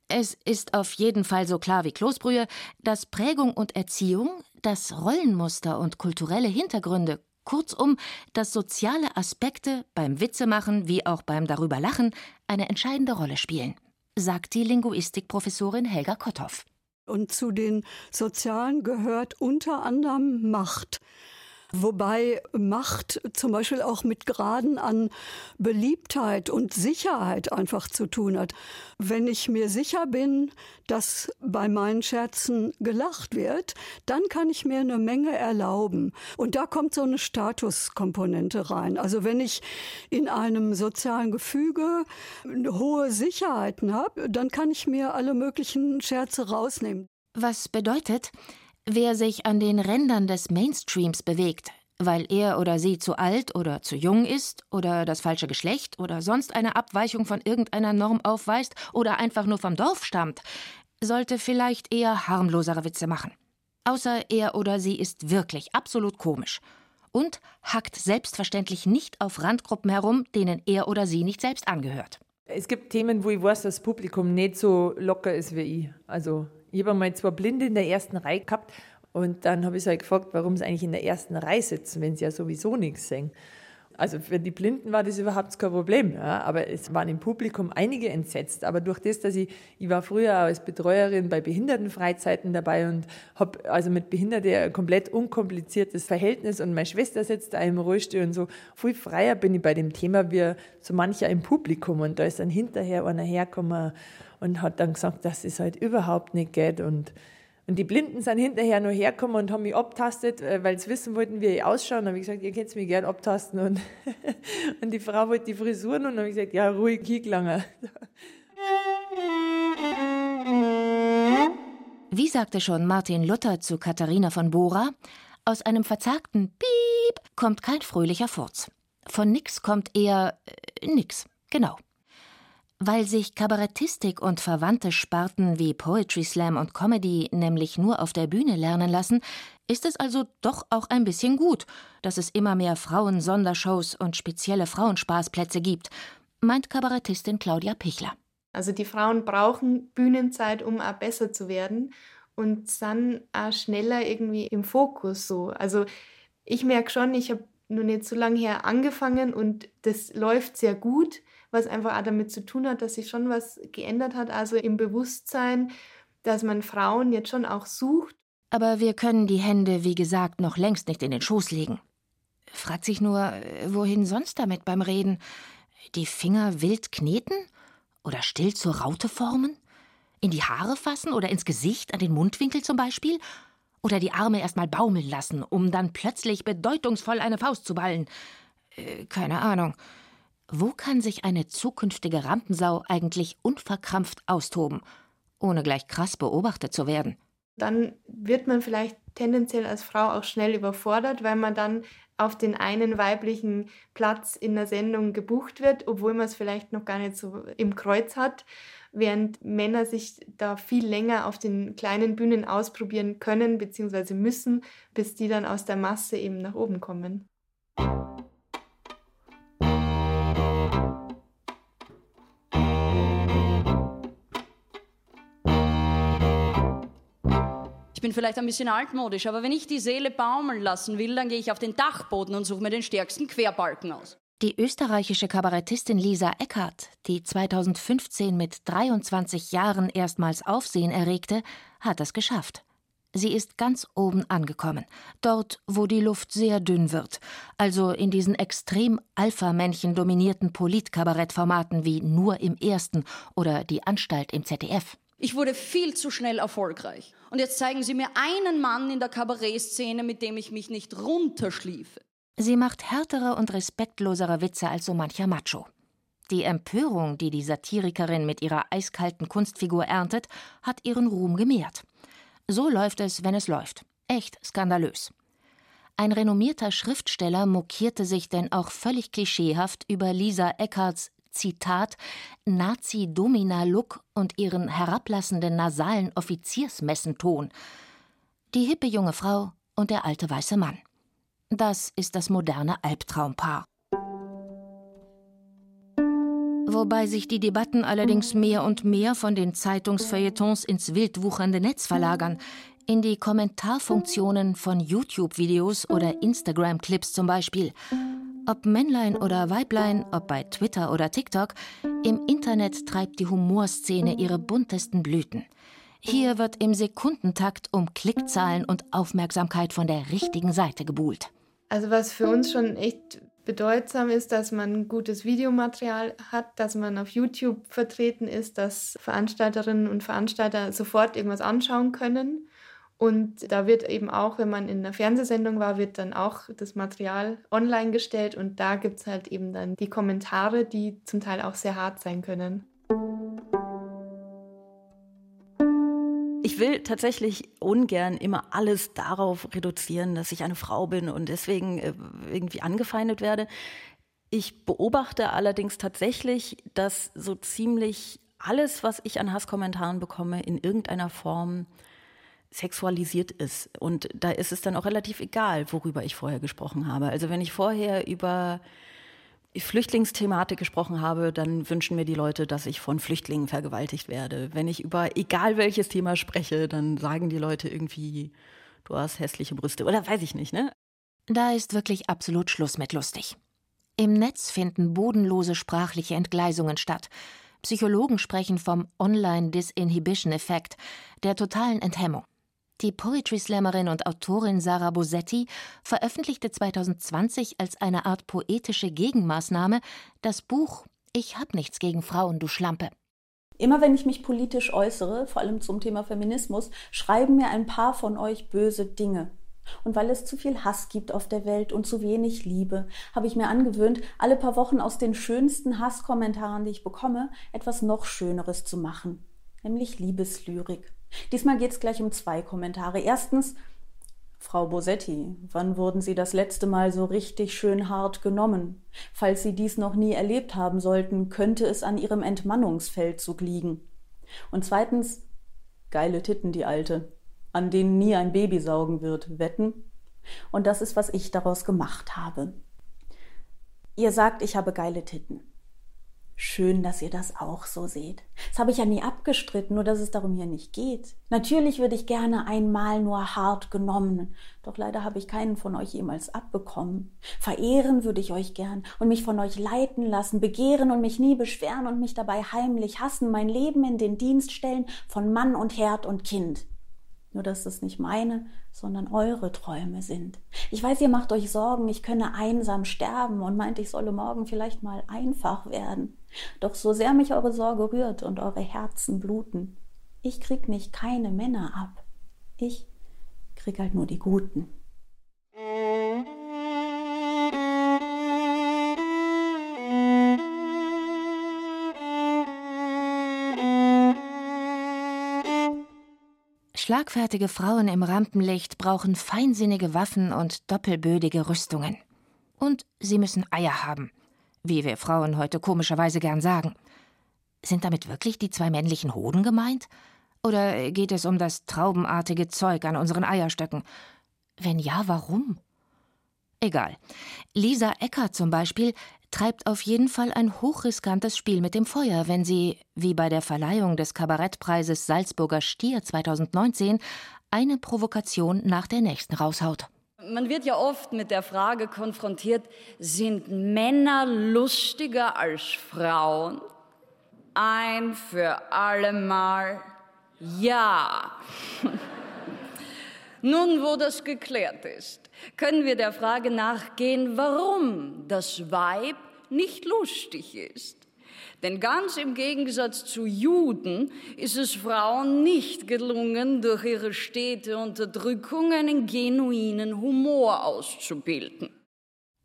Es ist auf jeden Fall so klar wie Kloßbrühe, dass Prägung und Erziehung, dass Rollenmuster und kulturelle Hintergründe, kurzum, dass soziale Aspekte beim Witzemachen wie auch beim Darüberlachen eine entscheidende Rolle spielen, sagt die Linguistikprofessorin Helga Kotthoff. Und zu den Sozialen gehört unter anderem Macht. Wobei Macht zum Beispiel auch mit Graden an Beliebtheit und Sicherheit einfach zu tun hat. Wenn ich mir sicher bin, dass bei meinen Scherzen gelacht wird, dann kann ich mir eine Menge erlauben. Und da kommt so eine Statuskomponente rein. Also wenn ich in einem sozialen Gefüge hohe Sicherheiten habe, dann kann ich mir alle möglichen Scherze rausnehmen. Was bedeutet, Wer sich an den Rändern des Mainstreams bewegt, weil er oder sie zu alt oder zu jung ist oder das falsche Geschlecht oder sonst eine Abweichung von irgendeiner Norm aufweist oder einfach nur vom Dorf stammt, sollte vielleicht eher harmlosere Witze machen. Außer er oder sie ist wirklich absolut komisch. Und hackt selbstverständlich nicht auf Randgruppen herum, denen er oder sie nicht selbst angehört. Es gibt Themen, wo ich weiß, dass das Publikum nicht so locker ist wie ich. Also, ich habe mal zwei Blinde in der ersten Reihe gehabt und dann habe ich sie halt gefragt, warum sie eigentlich in der ersten Reihe sitzen, wenn sie ja sowieso nichts sehen. Also für die Blinden war das überhaupt kein Problem, ja, aber es waren im Publikum einige entsetzt. Aber durch das, dass ich, ich war früher als Betreuerin bei Behindertenfreizeiten dabei und habe also mit Behinderten ein komplett unkompliziertes Verhältnis und meine Schwester sitzt da im Rollstuhl und so. Viel freier bin ich bei dem Thema wie so mancher im Publikum und da ist dann hinterher einer hergekommen und hat dann gesagt, dass es halt überhaupt nicht geht und und die Blinden sind hinterher nur hergekommen und haben mich abtastet, äh, weil sie wissen wollten, wie ich ausschaue. Und habe ich gesagt, ihr könnt mich gerne abtasten. Und, und die Frau wollte die Frisuren und habe ich gesagt, ja, ruhig, kiek langer. Wie sagte schon Martin Luther zu Katharina von Bora, aus einem verzagten Piep kommt kein fröhlicher Furz. Von nix kommt eher äh, nix. Genau. Weil sich Kabarettistik und verwandte Sparten wie Poetry Slam und Comedy nämlich nur auf der Bühne lernen lassen, ist es also doch auch ein bisschen gut, dass es immer mehr Frauen-Sondershows und spezielle Frauenspaßplätze gibt, meint Kabarettistin Claudia Pichler. Also die Frauen brauchen Bühnenzeit, um auch besser zu werden und dann auch schneller irgendwie im Fokus so. Also ich merke schon, ich habe nur nicht so lange her angefangen und das läuft sehr gut was einfach auch damit zu tun hat, dass sich schon was geändert hat, also im Bewusstsein, dass man Frauen jetzt schon auch sucht. Aber wir können die Hände, wie gesagt, noch längst nicht in den Schoß legen. Fragt sich nur, wohin sonst damit beim Reden? Die Finger wild kneten? Oder still zur Raute formen? In die Haare fassen oder ins Gesicht, an den Mundwinkel zum Beispiel? Oder die Arme erstmal baumeln lassen, um dann plötzlich bedeutungsvoll eine Faust zu ballen? Äh, keine Ahnung. Wo kann sich eine zukünftige Rampensau eigentlich unverkrampft austoben, ohne gleich krass beobachtet zu werden? Dann wird man vielleicht tendenziell als Frau auch schnell überfordert, weil man dann auf den einen weiblichen Platz in der Sendung gebucht wird, obwohl man es vielleicht noch gar nicht so im Kreuz hat, während Männer sich da viel länger auf den kleinen Bühnen ausprobieren können bzw. müssen, bis die dann aus der Masse eben nach oben kommen. Ich bin vielleicht ein bisschen altmodisch, aber wenn ich die Seele baumeln lassen will, dann gehe ich auf den Dachboden und suche mir den stärksten Querbalken aus. Die österreichische Kabarettistin Lisa Eckert, die 2015 mit 23 Jahren erstmals Aufsehen erregte, hat es geschafft. Sie ist ganz oben angekommen, dort, wo die Luft sehr dünn wird, also in diesen extrem Alpha-Männchen dominierten Politkabarettformaten wie Nur im Ersten oder Die Anstalt im ZDF. Ich wurde viel zu schnell erfolgreich. Und jetzt zeigen Sie mir einen Mann in der Kabarettszene, mit dem ich mich nicht runterschliefe. Sie macht härtere und respektlosere Witze als so mancher Macho. Die Empörung, die die Satirikerin mit ihrer eiskalten Kunstfigur erntet, hat ihren Ruhm gemehrt. So läuft es, wenn es läuft. Echt skandalös. Ein renommierter Schriftsteller mokierte sich denn auch völlig klischeehaft über Lisa Eckarts Zitat, Nazi-Domina-Look und ihren herablassenden nasalen Offiziersmessenton. Die hippe junge Frau und der alte weiße Mann. Das ist das moderne Albtraumpaar. Wobei sich die Debatten allerdings mehr und mehr von den Zeitungsfeuilletons ins wild wuchernde Netz verlagern, in die Kommentarfunktionen von YouTube-Videos oder Instagram-Clips zum Beispiel. Ob Männlein oder Weiblein, ob bei Twitter oder TikTok, im Internet treibt die Humorszene ihre buntesten Blüten. Hier wird im Sekundentakt um Klickzahlen und Aufmerksamkeit von der richtigen Seite gebuhlt. Also was für uns schon echt bedeutsam ist, dass man gutes Videomaterial hat, dass man auf YouTube vertreten ist, dass Veranstalterinnen und Veranstalter sofort irgendwas anschauen können und da wird eben auch, wenn man in einer Fernsehsendung war, wird dann auch das Material online gestellt und da gibt es halt eben dann die Kommentare, die zum Teil auch sehr hart sein können. Ich will tatsächlich ungern immer alles darauf reduzieren, dass ich eine Frau bin und deswegen äh, irgendwie angefeindet werde. Ich beobachte allerdings tatsächlich, dass so ziemlich alles, was ich an Hasskommentaren bekomme, in irgendeiner Form sexualisiert ist. Und da ist es dann auch relativ egal, worüber ich vorher gesprochen habe. Also wenn ich vorher über Flüchtlingsthematik gesprochen habe, dann wünschen mir die Leute, dass ich von Flüchtlingen vergewaltigt werde. Wenn ich über egal welches Thema spreche, dann sagen die Leute irgendwie, du hast hässliche Brüste oder weiß ich nicht, ne? Da ist wirklich absolut Schluss mit lustig. Im Netz finden bodenlose sprachliche Entgleisungen statt. Psychologen sprechen vom Online-Disinhibition-Effekt, der totalen Enthemmung. Die Poetry Slammerin und Autorin Sarah Bosetti veröffentlichte 2020 als eine Art poetische Gegenmaßnahme das Buch Ich hab nichts gegen Frauen, du Schlampe. Immer wenn ich mich politisch äußere, vor allem zum Thema Feminismus, schreiben mir ein paar von euch böse Dinge. Und weil es zu viel Hass gibt auf der Welt und zu wenig Liebe, habe ich mir angewöhnt, alle paar Wochen aus den schönsten Hasskommentaren, die ich bekomme, etwas noch Schöneres zu machen, nämlich Liebeslyrik. Diesmal geht es gleich um zwei Kommentare. Erstens, Frau Bosetti, wann wurden Sie das letzte Mal so richtig schön hart genommen? Falls Sie dies noch nie erlebt haben sollten, könnte es an Ihrem Entmannungsfeldzug liegen. Und zweitens, geile Titten, die Alte, an denen nie ein Baby saugen wird, wetten? Und das ist, was ich daraus gemacht habe. Ihr sagt, ich habe geile Titten. Schön, dass ihr das auch so seht. Das habe ich ja nie abgestritten, nur dass es darum hier nicht geht. Natürlich würde ich gerne einmal nur hart genommen, doch leider habe ich keinen von euch jemals abbekommen. Verehren würde ich euch gern und mich von euch leiten lassen, begehren und mich nie beschweren und mich dabei heimlich hassen, mein Leben in den Dienst stellen von Mann und Herd und Kind. Nur dass das nicht meine, sondern eure Träume sind. Ich weiß, ihr macht euch Sorgen, ich könne einsam sterben und meint, ich solle morgen vielleicht mal einfach werden. Doch so sehr mich eure Sorge rührt und eure Herzen bluten, ich krieg nicht keine Männer ab. Ich krieg halt nur die Guten. Schlagfertige Frauen im Rampenlicht brauchen feinsinnige Waffen und doppelbödige Rüstungen. Und sie müssen Eier haben, wie wir Frauen heute komischerweise gern sagen. Sind damit wirklich die zwei männlichen Hoden gemeint? Oder geht es um das traubenartige Zeug an unseren Eierstöcken? Wenn ja, warum? Egal. Lisa Ecker zum Beispiel treibt auf jeden Fall ein hochriskantes Spiel mit dem Feuer, wenn sie, wie bei der Verleihung des Kabarettpreises Salzburger Stier 2019, eine Provokation nach der nächsten raushaut. Man wird ja oft mit der Frage konfrontiert, sind Männer lustiger als Frauen? Ein für allemal ja. Nun, wo das geklärt ist, können wir der Frage nachgehen, warum das Weib nicht lustig ist. Denn ganz im Gegensatz zu Juden ist es Frauen nicht gelungen, durch ihre stete Unterdrückung einen genuinen Humor auszubilden.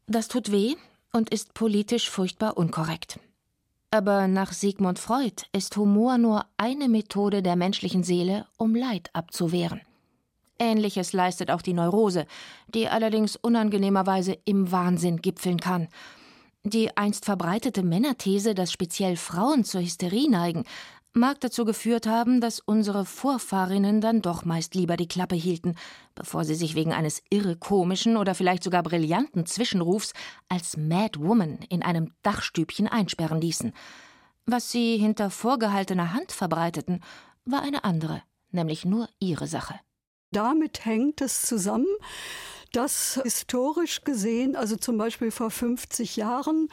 Das tut weh und ist politisch furchtbar unkorrekt. Aber nach Sigmund Freud ist Humor nur eine Methode der menschlichen Seele, um Leid abzuwehren. Ähnliches leistet auch die Neurose, die allerdings unangenehmerweise im Wahnsinn gipfeln kann – die einst verbreitete Männerthese, dass speziell Frauen zur Hysterie neigen, mag dazu geführt haben, dass unsere Vorfahrinnen dann doch meist lieber die Klappe hielten, bevor sie sich wegen eines irre komischen oder vielleicht sogar brillanten Zwischenrufs als Mad Woman in einem Dachstübchen einsperren ließen. Was sie hinter vorgehaltener Hand verbreiteten, war eine andere, nämlich nur ihre Sache. Damit hängt es zusammen, dass historisch gesehen, also zum Beispiel vor 50 Jahren,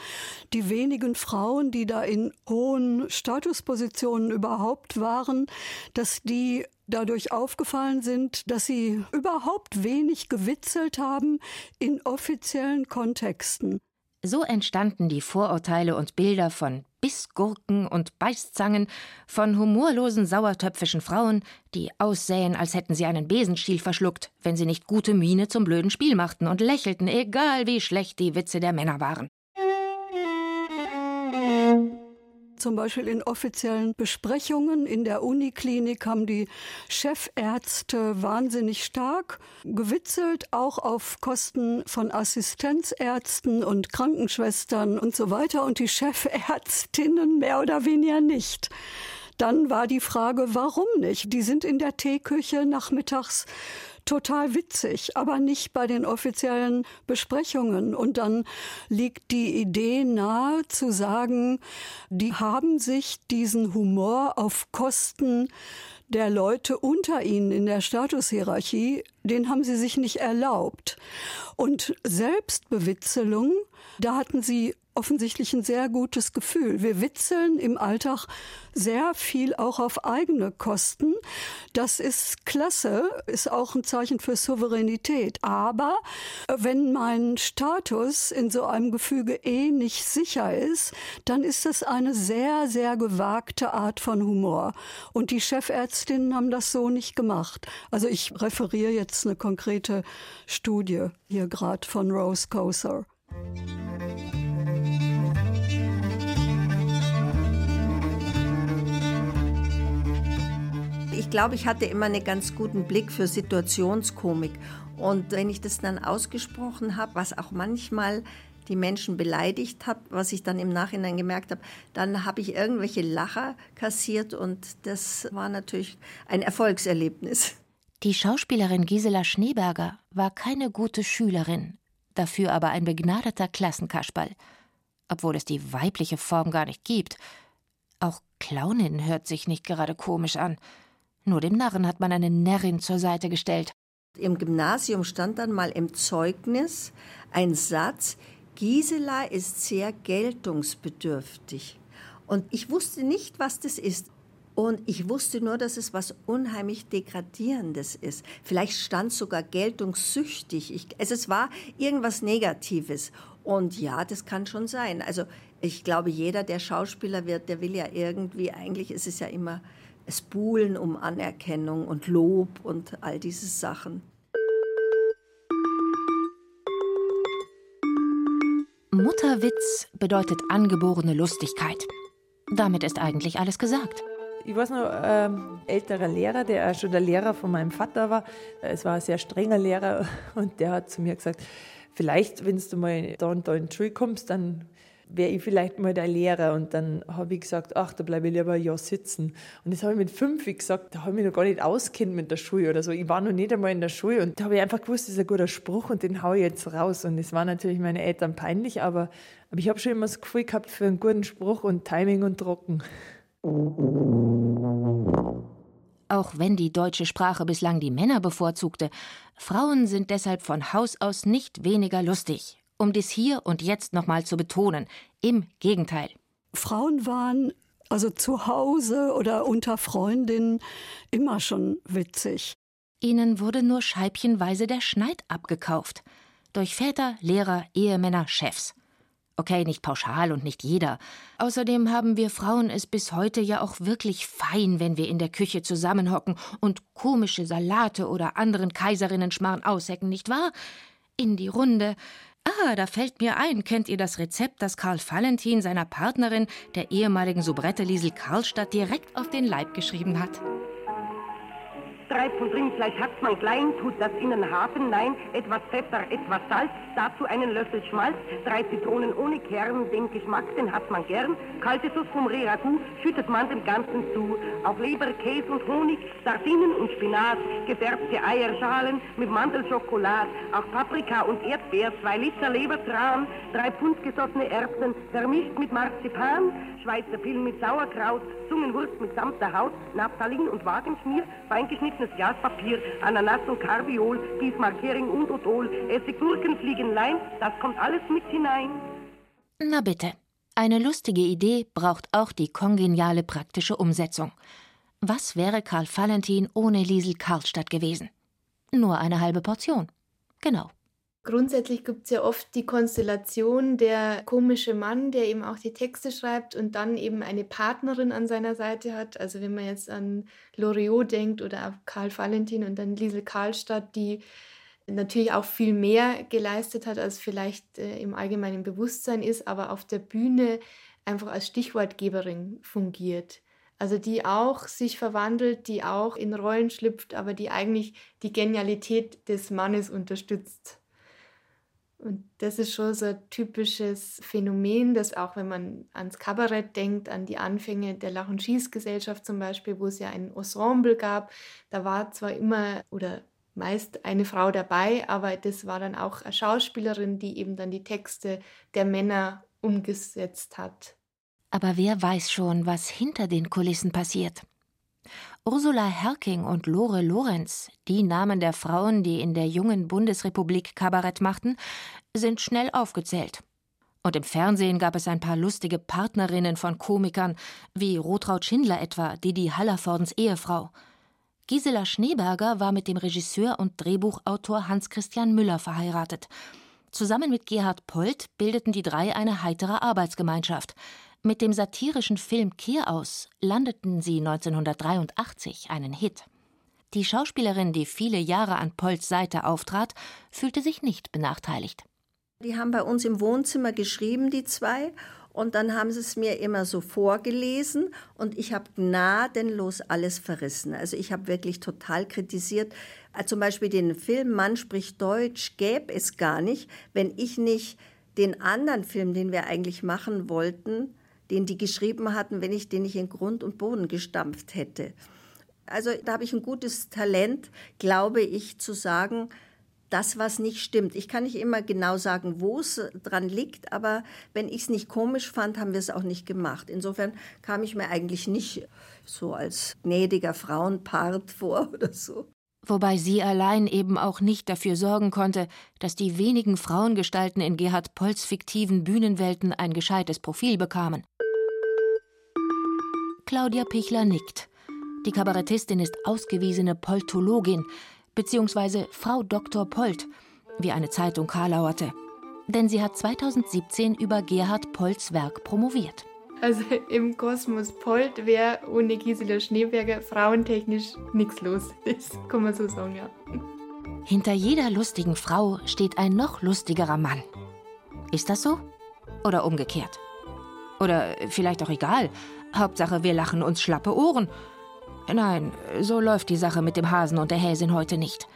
die wenigen Frauen, die da in hohen Statuspositionen überhaupt waren, dass die dadurch aufgefallen sind, dass sie überhaupt wenig gewitzelt haben in offiziellen Kontexten. So entstanden die Vorurteile und Bilder von Bissgurken und Beißzangen, von humorlosen, sauertöpfischen Frauen, die aussähen, als hätten sie einen Besenstiel verschluckt, wenn sie nicht gute Miene zum blöden Spiel machten und lächelten, egal wie schlecht die Witze der Männer waren. Zum Beispiel in offiziellen Besprechungen in der Uniklinik haben die Chefärzte wahnsinnig stark gewitzelt, auch auf Kosten von Assistenzärzten und Krankenschwestern und so weiter und die Chefärztinnen mehr oder weniger nicht. Dann war die Frage, warum nicht? Die sind in der Teeküche nachmittags total witzig, aber nicht bei den offiziellen Besprechungen. Und dann liegt die Idee nahe zu sagen, die haben sich diesen Humor auf Kosten der Leute unter ihnen in der Statushierarchie, den haben sie sich nicht erlaubt. Und Selbstbewitzelung, da hatten sie offensichtlich ein sehr gutes Gefühl. Wir witzeln im Alltag sehr viel auch auf eigene Kosten. Das ist klasse, ist auch ein Zeichen für Souveränität. Aber wenn mein Status in so einem Gefüge eh nicht sicher ist, dann ist das eine sehr, sehr gewagte Art von Humor. Und die Chefärztinnen haben das so nicht gemacht. Also ich referiere jetzt eine konkrete Studie hier gerade von Rose Koser. Ich glaube, ich hatte immer einen ganz guten Blick für Situationskomik. Und wenn ich das dann ausgesprochen habe, was auch manchmal die Menschen beleidigt hat, was ich dann im Nachhinein gemerkt habe, dann habe ich irgendwelche Lacher kassiert und das war natürlich ein Erfolgserlebnis. Die Schauspielerin Gisela Schneeberger war keine gute Schülerin, dafür aber ein begnadeter Klassenkasperl, obwohl es die weibliche Form gar nicht gibt. Auch Clownin hört sich nicht gerade komisch an. Nur dem Narren hat man eine Närrin zur Seite gestellt. Im Gymnasium stand dann mal im Zeugnis ein Satz, Gisela ist sehr geltungsbedürftig. Und ich wusste nicht, was das ist. Und ich wusste nur, dass es was unheimlich Degradierendes ist. Vielleicht stand sogar geltungssüchtig. Ich, also es war irgendwas Negatives. Und ja, das kann schon sein. Also ich glaube, jeder, der Schauspieler wird, der will ja irgendwie, eigentlich ist es ja immer es buhlen um Anerkennung und Lob und all diese Sachen. Mutterwitz bedeutet angeborene Lustigkeit. Damit ist eigentlich alles gesagt. Ich weiß noch, ähm, älterer Lehrer, der schon der Lehrer von meinem Vater war. Es war ein sehr strenger Lehrer und der hat zu mir gesagt, vielleicht, wenn du mal da und da in die Schule kommst, dann wäre ich vielleicht mal der Lehrer. Und dann habe ich gesagt, ach, da bleibe ich lieber ein Jahr sitzen. Und das habe ich mit fünf gesagt, da habe ich mich noch gar nicht auskennt mit der Schule oder so. Ich war noch nicht einmal in der Schule und da habe ich einfach gewusst, das ist ein guter Spruch und den haue ich jetzt raus. Und das war natürlich meine Eltern peinlich, aber, aber ich habe schon immer das Gefühl gehabt für einen guten Spruch und Timing und Trocken. Auch wenn die deutsche Sprache bislang die Männer bevorzugte, Frauen sind deshalb von Haus aus nicht weniger lustig um dies hier und jetzt nochmal zu betonen. Im Gegenteil. Frauen waren also zu Hause oder unter Freundinnen immer schon witzig. Ihnen wurde nur scheibchenweise der Schneid abgekauft. Durch Väter, Lehrer, Ehemänner, Chefs. Okay, nicht pauschal und nicht jeder. Außerdem haben wir Frauen es bis heute ja auch wirklich fein, wenn wir in der Küche zusammenhocken und komische Salate oder anderen Kaiserinnenschmarrn aushecken, nicht wahr? In die Runde, Ah, da fällt mir ein, kennt ihr das Rezept, das Karl Valentin seiner Partnerin, der ehemaligen Soubrette Liesel Karlstadt, direkt auf den Leib geschrieben hat? Drei Pfund Rindfleisch hat man klein, tut das in den Hafen, nein, etwas Pfeffer, etwas Salz, dazu einen Löffel Schmalz, drei Zitronen ohne Kern, den Geschmack, den hat man gern, kalte Sauce vom Reragu, schüttet man dem Ganzen zu, auf Leber, Käse und Honig, Sardinen und Spinat, gefärbte Eierschalen mit Mandelschokolade, auch Paprika und Erdbeer, zwei Liter Lebertran, drei Pfund gesottene Erbsen, vermischt mit Marzipan, Schweizer Pillen mit Sauerkraut, Zungenwurst mit samter Haut, Naphthalin und Wagenschmier, feingeschnittenes Glaspapier, Ananas und Karbiol, Bismarck, Hering und Odol, Essig, Gurken, Fliegenlein, das kommt alles mit hinein. Na bitte. Eine lustige Idee braucht auch die kongeniale praktische Umsetzung. Was wäre Karl Valentin ohne Liesel Karlstadt gewesen? Nur eine halbe Portion. Genau. Grundsätzlich gibt es ja oft die Konstellation der komische Mann, der eben auch die Texte schreibt und dann eben eine Partnerin an seiner Seite hat. Also wenn man jetzt an Loriot denkt oder Karl Valentin und dann Liesel Karlstadt, die natürlich auch viel mehr geleistet hat, als vielleicht äh, im allgemeinen Bewusstsein ist, aber auf der Bühne einfach als Stichwortgeberin fungiert. Also die auch sich verwandelt, die auch in Rollen schlüpft, aber die eigentlich die Genialität des Mannes unterstützt. Und das ist schon so ein typisches Phänomen, das auch, wenn man ans Kabarett denkt, an die Anfänge der Lach- und Schießgesellschaft zum Beispiel, wo es ja ein Ensemble gab, da war zwar immer oder meist eine Frau dabei, aber das war dann auch eine Schauspielerin, die eben dann die Texte der Männer umgesetzt hat. Aber wer weiß schon, was hinter den Kulissen passiert? Ursula Herking und Lore Lorenz, die Namen der Frauen, die in der jungen Bundesrepublik Kabarett machten, sind schnell aufgezählt. Und im Fernsehen gab es ein paar lustige Partnerinnen von Komikern, wie Rotraud Schindler etwa, Didi Hallervordens Ehefrau. Gisela Schneeberger war mit dem Regisseur und Drehbuchautor Hans-Christian Müller verheiratet. Zusammen mit Gerhard Polt bildeten die drei eine heitere Arbeitsgemeinschaft. Mit dem satirischen Film Kehraus landeten sie 1983 einen Hit. Die Schauspielerin, die viele Jahre an Polls Seite auftrat, fühlte sich nicht benachteiligt. Die haben bei uns im Wohnzimmer geschrieben, die zwei, und dann haben sie es mir immer so vorgelesen und ich habe gnadenlos alles verrissen. Also ich habe wirklich total kritisiert. Äh, zum Beispiel den Film Mann spricht Deutsch gäbe es gar nicht, wenn ich nicht den anderen Film, den wir eigentlich machen wollten, den die geschrieben hatten, wenn ich den nicht in Grund und Boden gestampft hätte. Also da habe ich ein gutes Talent, glaube ich, zu sagen, das, was nicht stimmt. Ich kann nicht immer genau sagen, wo es dran liegt, aber wenn ich es nicht komisch fand, haben wir es auch nicht gemacht. Insofern kam ich mir eigentlich nicht so als gnädiger Frauenpart vor oder so. Wobei sie allein eben auch nicht dafür sorgen konnte, dass die wenigen Frauengestalten in Gerhard Polls fiktiven Bühnenwelten ein gescheites Profil bekamen. Claudia Pichler nickt. Die Kabarettistin ist ausgewiesene Poltologin, beziehungsweise Frau Dr. Polt, wie eine Zeitung karlauerte. Denn sie hat 2017 über Gerhard Polts Werk promoviert. Also im Kosmos Polt wäre ohne Gisela Schneeberger frauentechnisch nichts los. Das kann man so sagen, ja. Hinter jeder lustigen Frau steht ein noch lustigerer Mann. Ist das so? Oder umgekehrt? Oder vielleicht auch egal. Hauptsache, wir lachen uns schlappe Ohren. Nein, so läuft die Sache mit dem Hasen und der Häsin heute nicht.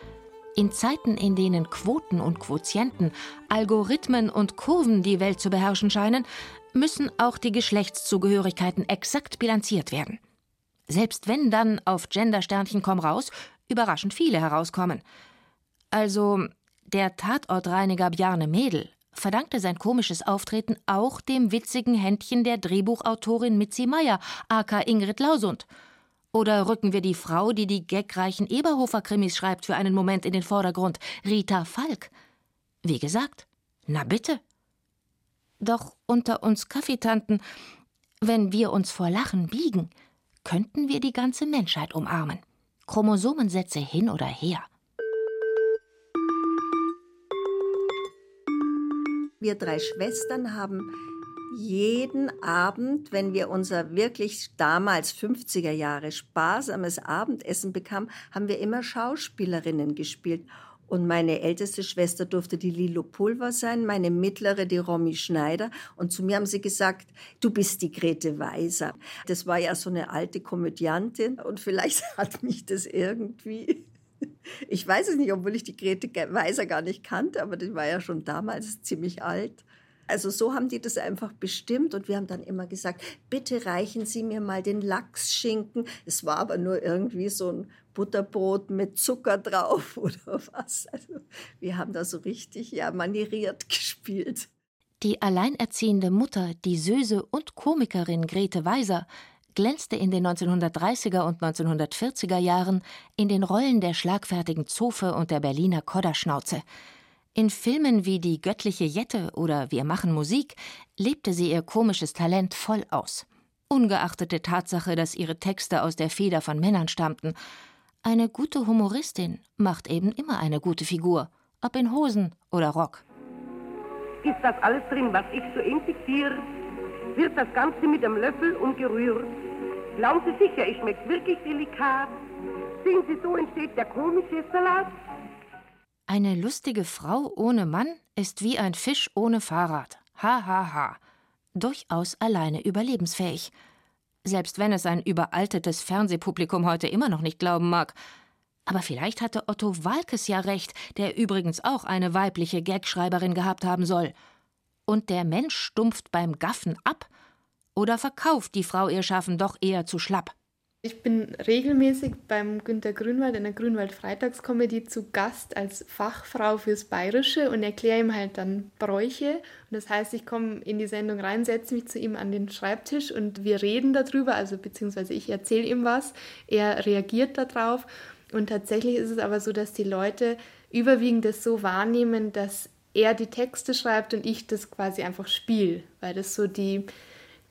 In Zeiten, in denen Quoten und Quotienten, Algorithmen und Kurven die Welt zu beherrschen scheinen, müssen auch die Geschlechtszugehörigkeiten exakt bilanziert werden. Selbst wenn dann auf Gendersternchen komm raus überraschend viele herauskommen. Also der Tatortreiniger Bjarne Mädel verdankte sein komisches Auftreten auch dem witzigen Händchen der Drehbuchautorin Mitzi Meyer, aka Ingrid Lausund. Oder rücken wir die Frau, die die gagreichen Eberhofer-Krimis schreibt, für einen Moment in den Vordergrund, Rita Falk? Wie gesagt, na bitte. Doch unter uns Kaffeetanten, wenn wir uns vor Lachen biegen, könnten wir die ganze Menschheit umarmen. Chromosomensätze hin oder her. Wir drei Schwestern haben jeden Abend, wenn wir unser wirklich damals 50er Jahre sparsames Abendessen bekamen, haben wir immer Schauspielerinnen gespielt. Und meine älteste Schwester durfte die Lilo Pulver sein, meine mittlere die Romy Schneider. Und zu mir haben sie gesagt, du bist die Grete Weiser. Das war ja so eine alte Komödiantin und vielleicht hat mich das irgendwie ich weiß es nicht, obwohl ich die Grete Weiser gar nicht kannte, aber die war ja schon damals ziemlich alt. Also so haben die das einfach bestimmt und wir haben dann immer gesagt, bitte reichen Sie mir mal den Lachsschinken. Es war aber nur irgendwie so ein Butterbrot mit Zucker drauf oder was. Also wir haben da so richtig ja manieriert gespielt. Die alleinerziehende Mutter, die Söse und Komikerin Grete Weiser glänzte in den 1930er und 1940er Jahren in den Rollen der schlagfertigen Zofe und der Berliner Kodderschnauze. In Filmen wie Die göttliche Jette oder Wir machen Musik lebte sie ihr komisches Talent voll aus. Ungeachtet der Tatsache, dass ihre Texte aus der Feder von Männern stammten. Eine gute Humoristin macht eben immer eine gute Figur, ob in Hosen oder Rock. Ist das alles drin, was ich so infiziere? Wird das Ganze mit einem Löffel umgerührt? Glauben Sie sicher, ich schmecke wirklich delikat? Sehen Sie, so entsteht der komische Salat? Eine lustige Frau ohne Mann ist wie ein Fisch ohne Fahrrad. Ha, ha, ha. Durchaus alleine überlebensfähig. Selbst wenn es ein überaltetes Fernsehpublikum heute immer noch nicht glauben mag. Aber vielleicht hatte Otto Walkes ja recht, der übrigens auch eine weibliche Gagschreiberin gehabt haben soll. Und der Mensch stumpft beim Gaffen ab? Oder verkauft die Frau ihr Schaffen doch eher zu schlapp? Ich bin regelmäßig beim Günter Grünwald in der Grünwald Freitagskomödie zu Gast als Fachfrau fürs Bayerische und erkläre ihm halt dann Bräuche. Und das heißt, ich komme in die Sendung rein, setze mich zu ihm an den Schreibtisch und wir reden darüber, also beziehungsweise ich erzähle ihm was, er reagiert darauf. Und tatsächlich ist es aber so, dass die Leute überwiegend das so wahrnehmen, dass er die Texte schreibt und ich das quasi einfach spiele, weil das so die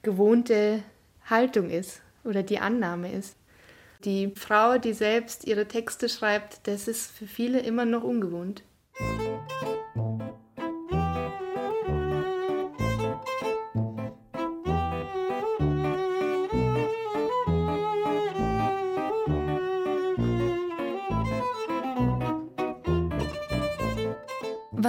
gewohnte Haltung ist oder die Annahme ist. Die Frau, die selbst ihre Texte schreibt, das ist für viele immer noch ungewohnt.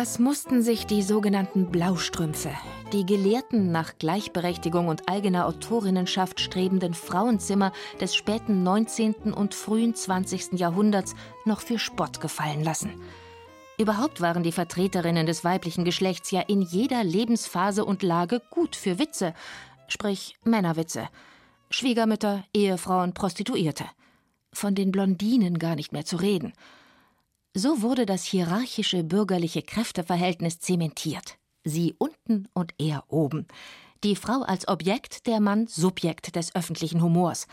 Was mussten sich die sogenannten Blaustrümpfe, die Gelehrten nach Gleichberechtigung und eigener Autorinnenschaft strebenden Frauenzimmer des späten 19. und frühen 20. Jahrhunderts noch für Spott gefallen lassen? Überhaupt waren die Vertreterinnen des weiblichen Geschlechts ja in jeder Lebensphase und Lage gut für Witze, sprich Männerwitze. Schwiegermütter, Ehefrauen, Prostituierte. Von den Blondinen gar nicht mehr zu reden. So wurde das hierarchische bürgerliche Kräfteverhältnis zementiert. Sie unten und er oben. Die Frau als Objekt, der Mann Subjekt des öffentlichen Humors.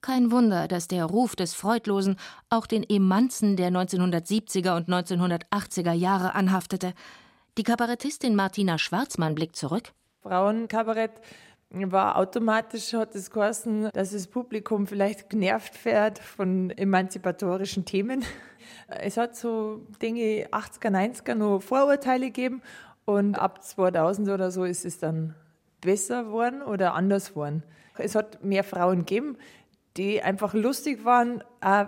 Kein Wunder, dass der Ruf des Freudlosen auch den Emanzen der 1970er und 1980er Jahre anhaftete. Die Kabarettistin Martina Schwarzmann blickt zurück. Frauenkabarett war automatisch, hat es geheißen, dass das Publikum vielleicht genervt wird von emanzipatorischen Themen. Es hat so Dinge 80er, 90er noch Vorurteile gegeben und ab 2000 oder so ist es dann besser geworden oder anders geworden. Es hat mehr Frauen gegeben, die einfach lustig waren,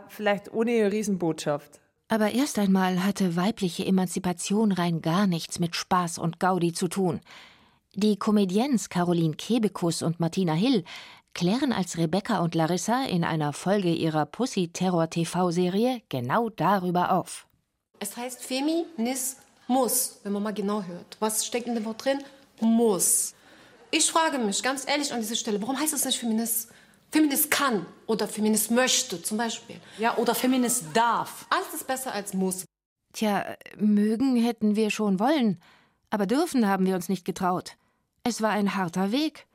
vielleicht ohne Riesenbotschaft. Aber erst einmal hatte weibliche Emanzipation rein gar nichts mit Spaß und Gaudi zu tun. Die Comediennes Caroline Kebekus und Martina Hill klären als Rebecca und Larissa in einer Folge ihrer Pussy-Terror-TV-Serie genau darüber auf. Es heißt Feminismus, wenn man mal genau hört. Was steckt in dem Wort drin? Muss. Ich frage mich ganz ehrlich an dieser Stelle, warum heißt es nicht Feminist? Feminist kann oder Feminist möchte zum Beispiel. Ja, oder Feminist darf. Alles ist besser als muss. Tja, mögen hätten wir schon wollen, aber dürfen haben wir uns nicht getraut. Es war ein harter Weg.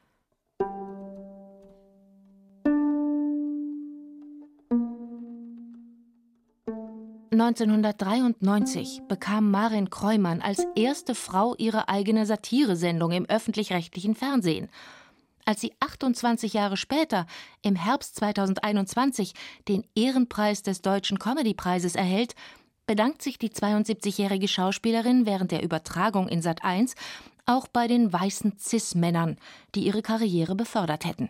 (1993) bekam Marin Kreumann als erste Frau ihre eigene Satiresendung im öffentlich-rechtlichen Fernsehen. Als sie 28 Jahre später, im Herbst 2021, den Ehrenpreis des Deutschen Comedypreises erhält, bedankt sich die 72-jährige Schauspielerin während der Übertragung in Sat 1 auch bei den weißen Cis-Männern, die ihre Karriere befördert hätten.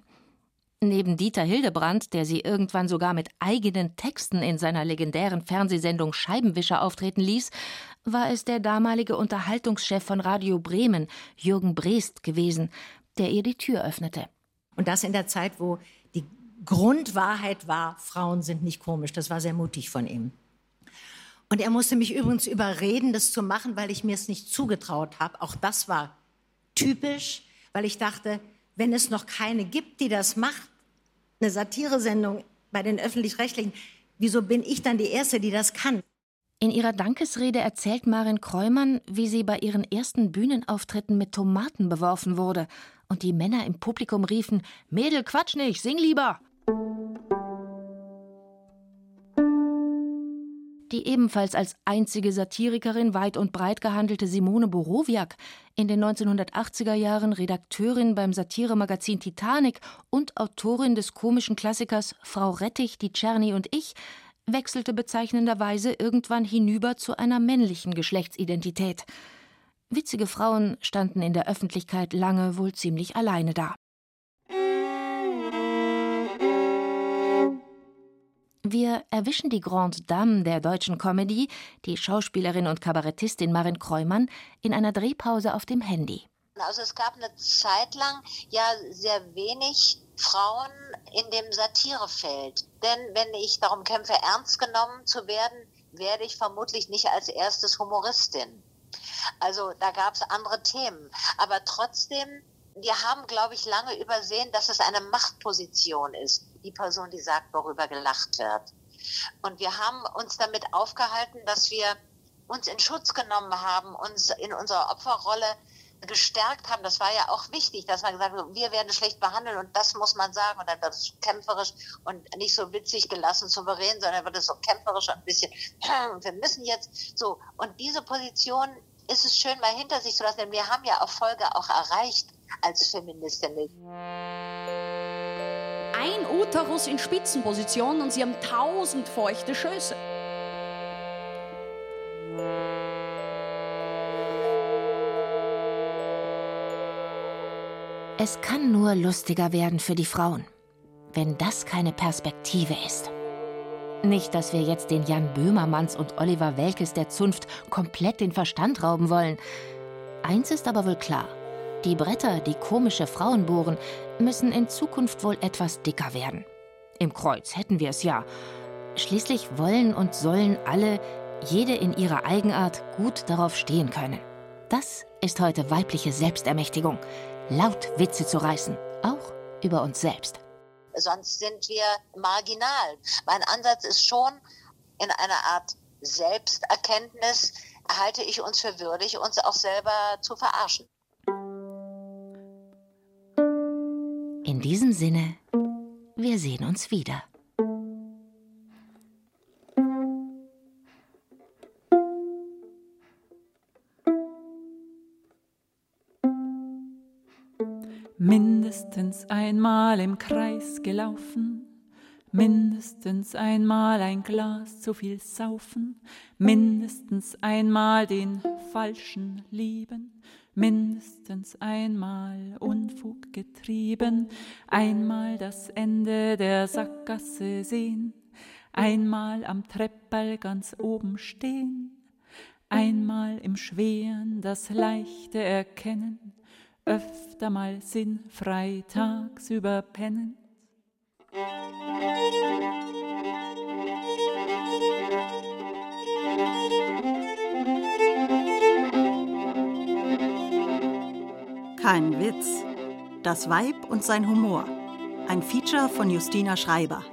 Neben Dieter Hildebrand, der sie irgendwann sogar mit eigenen Texten in seiner legendären Fernsehsendung Scheibenwischer auftreten ließ, war es der damalige Unterhaltungschef von Radio Bremen, Jürgen Breest, gewesen, der ihr die Tür öffnete. Und das in der Zeit, wo die Grundwahrheit war, Frauen sind nicht komisch. Das war sehr mutig von ihm. Und er musste mich übrigens überreden, das zu machen, weil ich mir es nicht zugetraut habe. Auch das war typisch, weil ich dachte, wenn es noch keine gibt, die das macht, eine Satiresendung bei den öffentlich-rechtlichen, wieso bin ich dann die Erste, die das kann? In ihrer Dankesrede erzählt Marin Kreumann, wie sie bei ihren ersten Bühnenauftritten mit Tomaten beworfen wurde und die Männer im Publikum riefen: Mädel, quatsch nicht, sing lieber! Die ebenfalls als einzige Satirikerin weit und breit gehandelte Simone Borowiak, in den 1980er Jahren Redakteurin beim Satiremagazin Titanic und Autorin des komischen Klassikers Frau Rettich, die Czerny und ich, wechselte bezeichnenderweise irgendwann hinüber zu einer männlichen Geschlechtsidentität. Witzige Frauen standen in der Öffentlichkeit lange wohl ziemlich alleine da. Wir erwischen die Grande Dame der deutschen Comedy, die Schauspielerin und Kabarettistin Marin Kreumann, in einer Drehpause auf dem Handy. Also es gab eine Zeit lang ja sehr wenig Frauen in dem Satirefeld. Denn wenn ich darum kämpfe, ernst genommen zu werden, werde ich vermutlich nicht als erstes Humoristin. Also da gab es andere Themen. Aber trotzdem, wir haben, glaube ich, lange übersehen, dass es eine Machtposition ist, die Person, die sagt, worüber gelacht wird. Und wir haben uns damit aufgehalten, dass wir uns in Schutz genommen haben, uns in unserer Opferrolle gestärkt haben. Das war ja auch wichtig, dass man gesagt hat, wir werden schlecht behandelt und das muss man sagen. Und dann wird es kämpferisch und nicht so witzig gelassen, souverän, sondern wird es so kämpferisch und ein bisschen, wir müssen jetzt so. Und diese Position ist es schön mal hinter sich zu lassen, denn wir haben ja Erfolge auch erreicht als Feministin. Ein Uterus in Spitzenposition und sie haben tausend feuchte Schöße. Es kann nur lustiger werden für die Frauen, wenn das keine Perspektive ist. Nicht, dass wir jetzt den Jan Böhmermanns und Oliver Welkes der Zunft komplett den Verstand rauben wollen. Eins ist aber wohl klar. Die Bretter, die komische Frauen bohren, müssen in Zukunft wohl etwas dicker werden. Im Kreuz hätten wir es ja. Schließlich wollen und sollen alle, jede in ihrer Eigenart, gut darauf stehen können. Das ist heute weibliche Selbstermächtigung laut Witze zu reißen, auch über uns selbst. Sonst sind wir marginal. Mein Ansatz ist schon in einer Art Selbsterkenntnis, halte ich uns für würdig, uns auch selber zu verarschen. In diesem Sinne, wir sehen uns wieder. Mindestens einmal im Kreis gelaufen, mindestens einmal ein Glas zu viel saufen, mindestens einmal den Falschen lieben, mindestens einmal Unfug getrieben, einmal das Ende der Sackgasse sehen, einmal am Treppal ganz oben stehen, einmal im Schweren das Leichte erkennen, öfter mal sinnfrei tagsüber pennen. Kein Witz. Das Weib und sein Humor. Ein Feature von Justina Schreiber.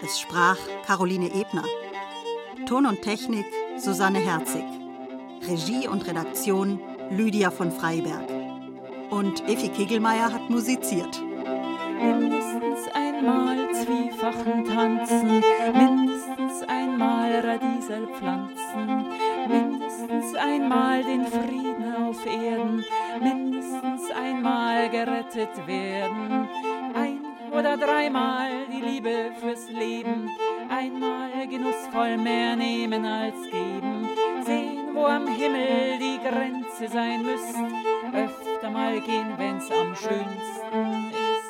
Es sprach Caroline Ebner. Ton und Technik Susanne Herzig. Regie und Redaktion Lydia von Freiberg. Und Effi Kegelmeier hat musiziert. Mindestens einmal Zwiefachen tanzen, mindestens einmal Radiesel pflanzen, mindestens einmal den Frieden auf Erden, mindestens einmal gerettet werden. Ein oder dreimal die Liebe fürs Leben, einmal genussvoll mehr nehmen als geben, sehen, wo am Himmel die Grenze sein müsst, öfter mal gehen, wenn's am schönsten ist.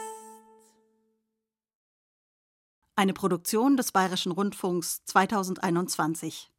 Eine Produktion des Bayerischen Rundfunks 2021.